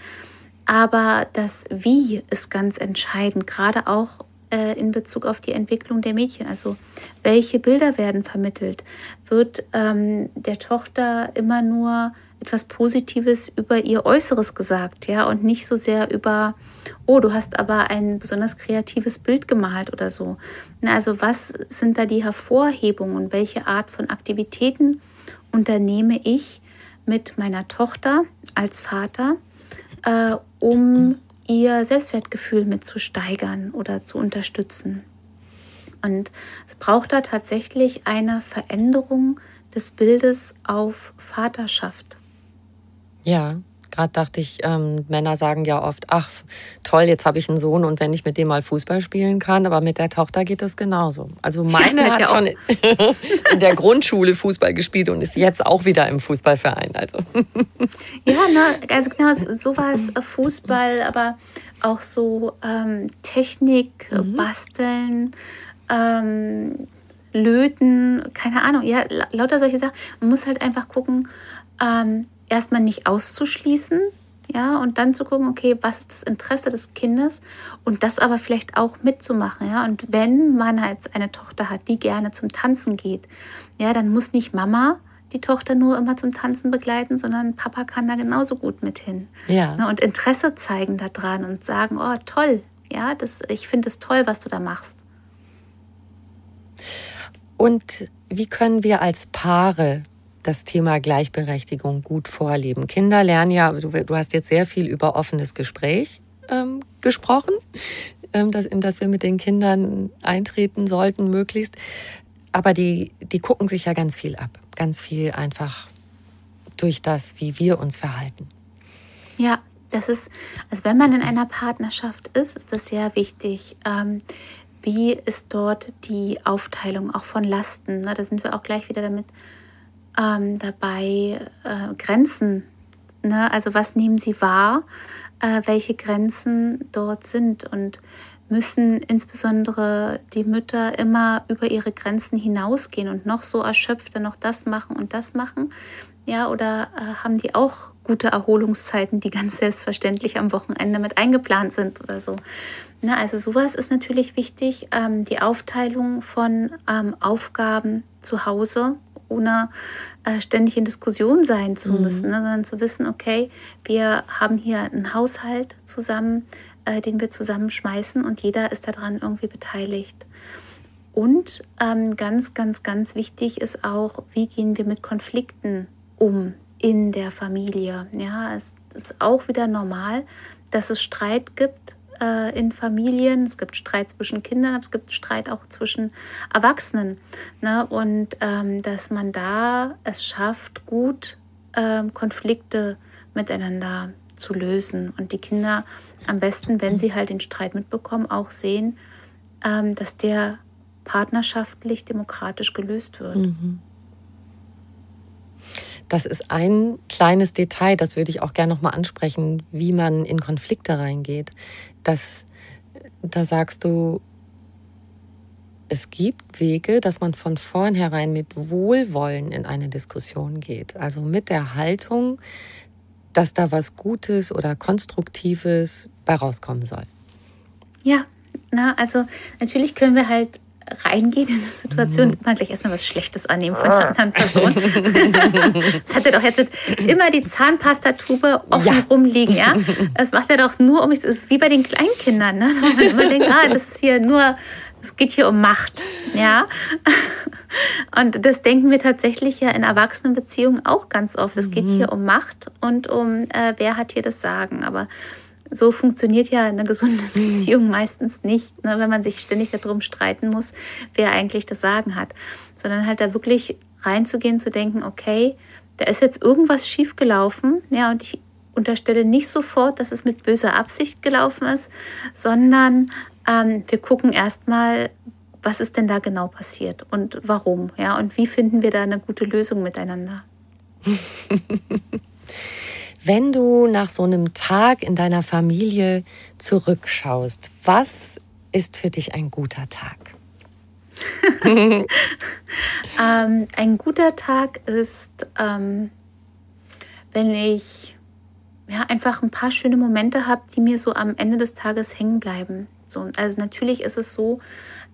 Aber das Wie ist ganz entscheidend, gerade auch äh, in Bezug auf die Entwicklung der Mädchen. Also welche Bilder werden vermittelt? Wird ähm, der Tochter immer nur etwas Positives über ihr Äußeres gesagt, ja, und nicht so sehr über oh, du hast aber ein besonders kreatives Bild gemalt oder so. Also was sind da die Hervorhebungen und welche Art von Aktivitäten unternehme ich mit meiner Tochter als Vater, äh, um ihr Selbstwertgefühl mit zu steigern oder zu unterstützen. Und es braucht da tatsächlich eine Veränderung des Bildes auf Vaterschaft. Ja, gerade dachte ich, ähm, Männer sagen ja oft, ach toll, jetzt habe ich einen Sohn und wenn ich mit dem mal Fußball spielen kann, aber mit der Tochter geht es genauso. Also meine ja, hat schon in der Grundschule Fußball gespielt und ist jetzt auch wieder im Fußballverein. Also. Ja, ne, also genau sowas, äh, Fußball, aber auch so ähm, Technik, mhm. Basteln, ähm, Löten, keine Ahnung, ja, lauter solche Sachen. Man muss halt einfach gucken, ähm, erstmal nicht auszuschließen, ja, und dann zu gucken, okay, was ist das Interesse des Kindes und das aber vielleicht auch mitzumachen, ja. Und wenn man jetzt eine Tochter hat, die gerne zum Tanzen geht, ja, dann muss nicht Mama die Tochter nur immer zum Tanzen begleiten, sondern Papa kann da genauso gut mit hin. Ja. Ne, und Interesse zeigen daran und sagen, oh, toll, ja, das, ich finde es toll, was du da machst. Und wie können wir als Paare das Thema Gleichberechtigung gut vorleben. Kinder lernen ja, du, du hast jetzt sehr viel über offenes Gespräch ähm, gesprochen, ähm, das, in das wir mit den Kindern eintreten sollten, möglichst. Aber die, die gucken sich ja ganz viel ab. Ganz viel einfach durch das, wie wir uns verhalten. Ja, das ist, also wenn man in einer Partnerschaft ist, ist das sehr wichtig. Ähm, wie ist dort die Aufteilung auch von Lasten? Ne? Da sind wir auch gleich wieder damit ähm, dabei äh, Grenzen. Ne? Also was nehmen Sie wahr, äh, welche Grenzen dort sind und müssen insbesondere die Mütter immer über ihre Grenzen hinausgehen und noch so erschöpfter noch das machen und das machen. Ja, oder äh, haben die auch gute Erholungszeiten, die ganz selbstverständlich am Wochenende mit eingeplant sind oder so. Na, also sowas ist natürlich wichtig. Ähm, die Aufteilung von ähm, Aufgaben zu Hause ohne äh, ständig in Diskussion sein zu mhm. müssen, ne, sondern zu wissen, okay, wir haben hier einen Haushalt zusammen, äh, den wir zusammenschmeißen und jeder ist daran irgendwie beteiligt. Und ähm, ganz, ganz, ganz wichtig ist auch, wie gehen wir mit Konflikten um in der Familie. Ja, es ist auch wieder normal, dass es Streit gibt äh, in Familien. Es gibt Streit zwischen Kindern, aber es gibt Streit auch zwischen Erwachsenen. Ne? Und ähm, dass man da es schafft, gut ähm, Konflikte miteinander zu lösen. Und die Kinder am besten, wenn sie halt den Streit mitbekommen, auch sehen, ähm, dass der partnerschaftlich demokratisch gelöst wird. Mhm. Das ist ein kleines Detail, das würde ich auch gerne nochmal ansprechen, wie man in Konflikte reingeht. Das, da sagst du, es gibt Wege, dass man von vornherein mit Wohlwollen in eine Diskussion geht. Also mit der Haltung, dass da was Gutes oder Konstruktives bei rauskommen soll. Ja, na, also natürlich können wir halt reingehen in die Situation, mhm. immer gleich erstmal was Schlechtes annehmen von einer anderen Person. das hat er doch jetzt mit immer die Zahnpastatube offen ja. rumliegen, ja? Das macht er doch nur um, es ist wie bei den Kleinkindern, ne? Da man immer denkt, ah, das ist hier nur, es geht hier um Macht, ja? Und das denken wir tatsächlich ja in Erwachsenenbeziehungen auch ganz oft. Es geht mhm. hier um Macht und um, äh, wer hat hier das Sagen, aber so funktioniert ja eine gesunde. Beziehung meistens nicht, ne, wenn man sich ständig darum streiten muss, wer eigentlich das Sagen hat. Sondern halt da wirklich reinzugehen, zu denken, okay, da ist jetzt irgendwas schiefgelaufen, ja, und ich unterstelle nicht sofort, dass es mit böser Absicht gelaufen ist, sondern ähm, wir gucken erstmal, was ist denn da genau passiert und warum, ja, und wie finden wir da eine gute Lösung miteinander. Wenn du nach so einem Tag in deiner Familie zurückschaust, was ist für dich ein guter Tag? ähm, ein guter Tag ist, ähm, wenn ich ja, einfach ein paar schöne Momente habe, die mir so am Ende des Tages hängen bleiben. So, also natürlich ist es so,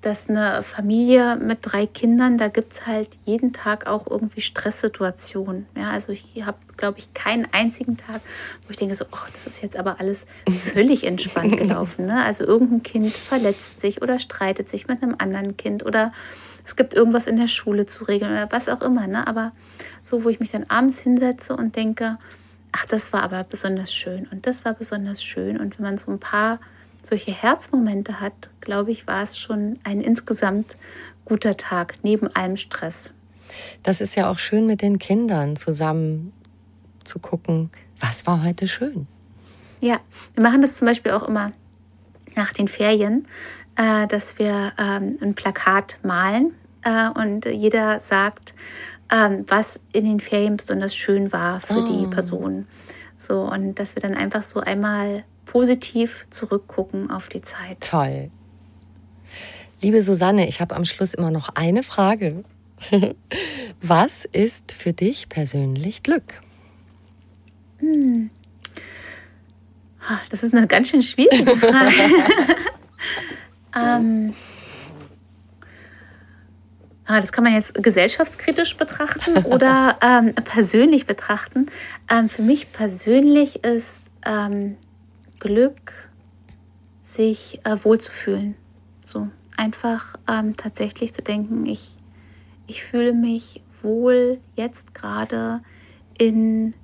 dass eine Familie mit drei Kindern, da gibt es halt jeden Tag auch irgendwie Stresssituationen. Ja, also ich habe, glaube ich, keinen einzigen Tag, wo ich denke so, oh, das ist jetzt aber alles völlig entspannt gelaufen. Ne? Also irgendein Kind verletzt sich oder streitet sich mit einem anderen Kind oder es gibt irgendwas in der Schule zu regeln oder was auch immer. Ne? Aber so, wo ich mich dann abends hinsetze und denke, ach, das war aber besonders schön und das war besonders schön. Und wenn man so ein paar solche Herzmomente hat, glaube ich, war es schon ein insgesamt guter Tag, neben allem Stress. Das ist ja auch schön mit den Kindern zusammen zu gucken, was war heute schön. Ja, wir machen das zum Beispiel auch immer nach den Ferien, äh, dass wir ähm, ein Plakat malen äh, und jeder sagt, ähm, was in den Ferien besonders schön war für oh. die Person. So, und dass wir dann einfach so einmal positiv zurückgucken auf die Zeit. Toll. Liebe Susanne, ich habe am Schluss immer noch eine Frage. Was ist für dich persönlich Glück? Hm. Das ist eine ganz schön schwierige Frage. ähm, ah, das kann man jetzt gesellschaftskritisch betrachten oder ähm, persönlich betrachten. Ähm, für mich persönlich ist ähm, Glück, sich äh, wohlzufühlen. So einfach ähm, tatsächlich zu denken, ich, ich fühle mich wohl jetzt gerade in,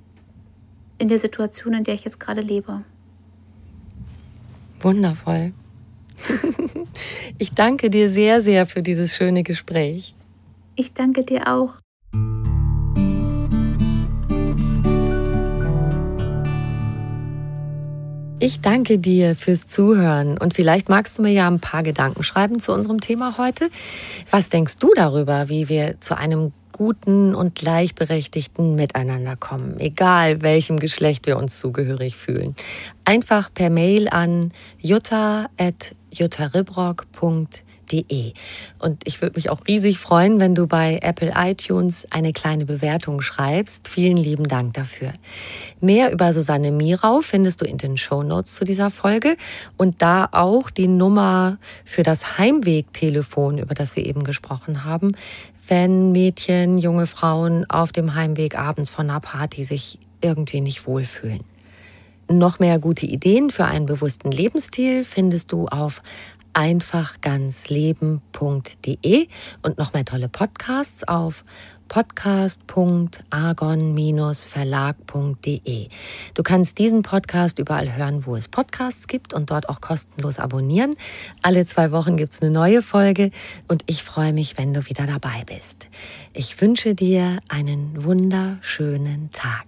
in der Situation, in der ich jetzt gerade lebe. Wundervoll. ich danke dir sehr, sehr für dieses schöne Gespräch. Ich danke dir auch. Ich danke dir fürs Zuhören und vielleicht magst du mir ja ein paar Gedanken schreiben zu unserem Thema heute. Was denkst du darüber, wie wir zu einem guten und gleichberechtigten Miteinander kommen, egal welchem Geschlecht wir uns zugehörig fühlen? Einfach per Mail an jutta.juttaribrock.de www.ftf.de. Und ich würde mich auch riesig freuen, wenn du bei Apple iTunes eine kleine Bewertung schreibst. Vielen lieben Dank dafür. Mehr über Susanne Mirau findest du in den Show Notes zu dieser Folge und da auch die Nummer für das Heimwegtelefon, über das wir eben gesprochen haben, wenn Mädchen, junge Frauen auf dem Heimweg abends von einer Party sich irgendwie nicht wohlfühlen. Noch mehr gute Ideen für einen bewussten Lebensstil findest du auf einfachganzleben.de und noch mehr tolle Podcasts auf podcast.argon-verlag.de. Du kannst diesen Podcast überall hören, wo es Podcasts gibt und dort auch kostenlos abonnieren. Alle zwei Wochen gibt es eine neue Folge und ich freue mich, wenn du wieder dabei bist. Ich wünsche dir einen wunderschönen Tag.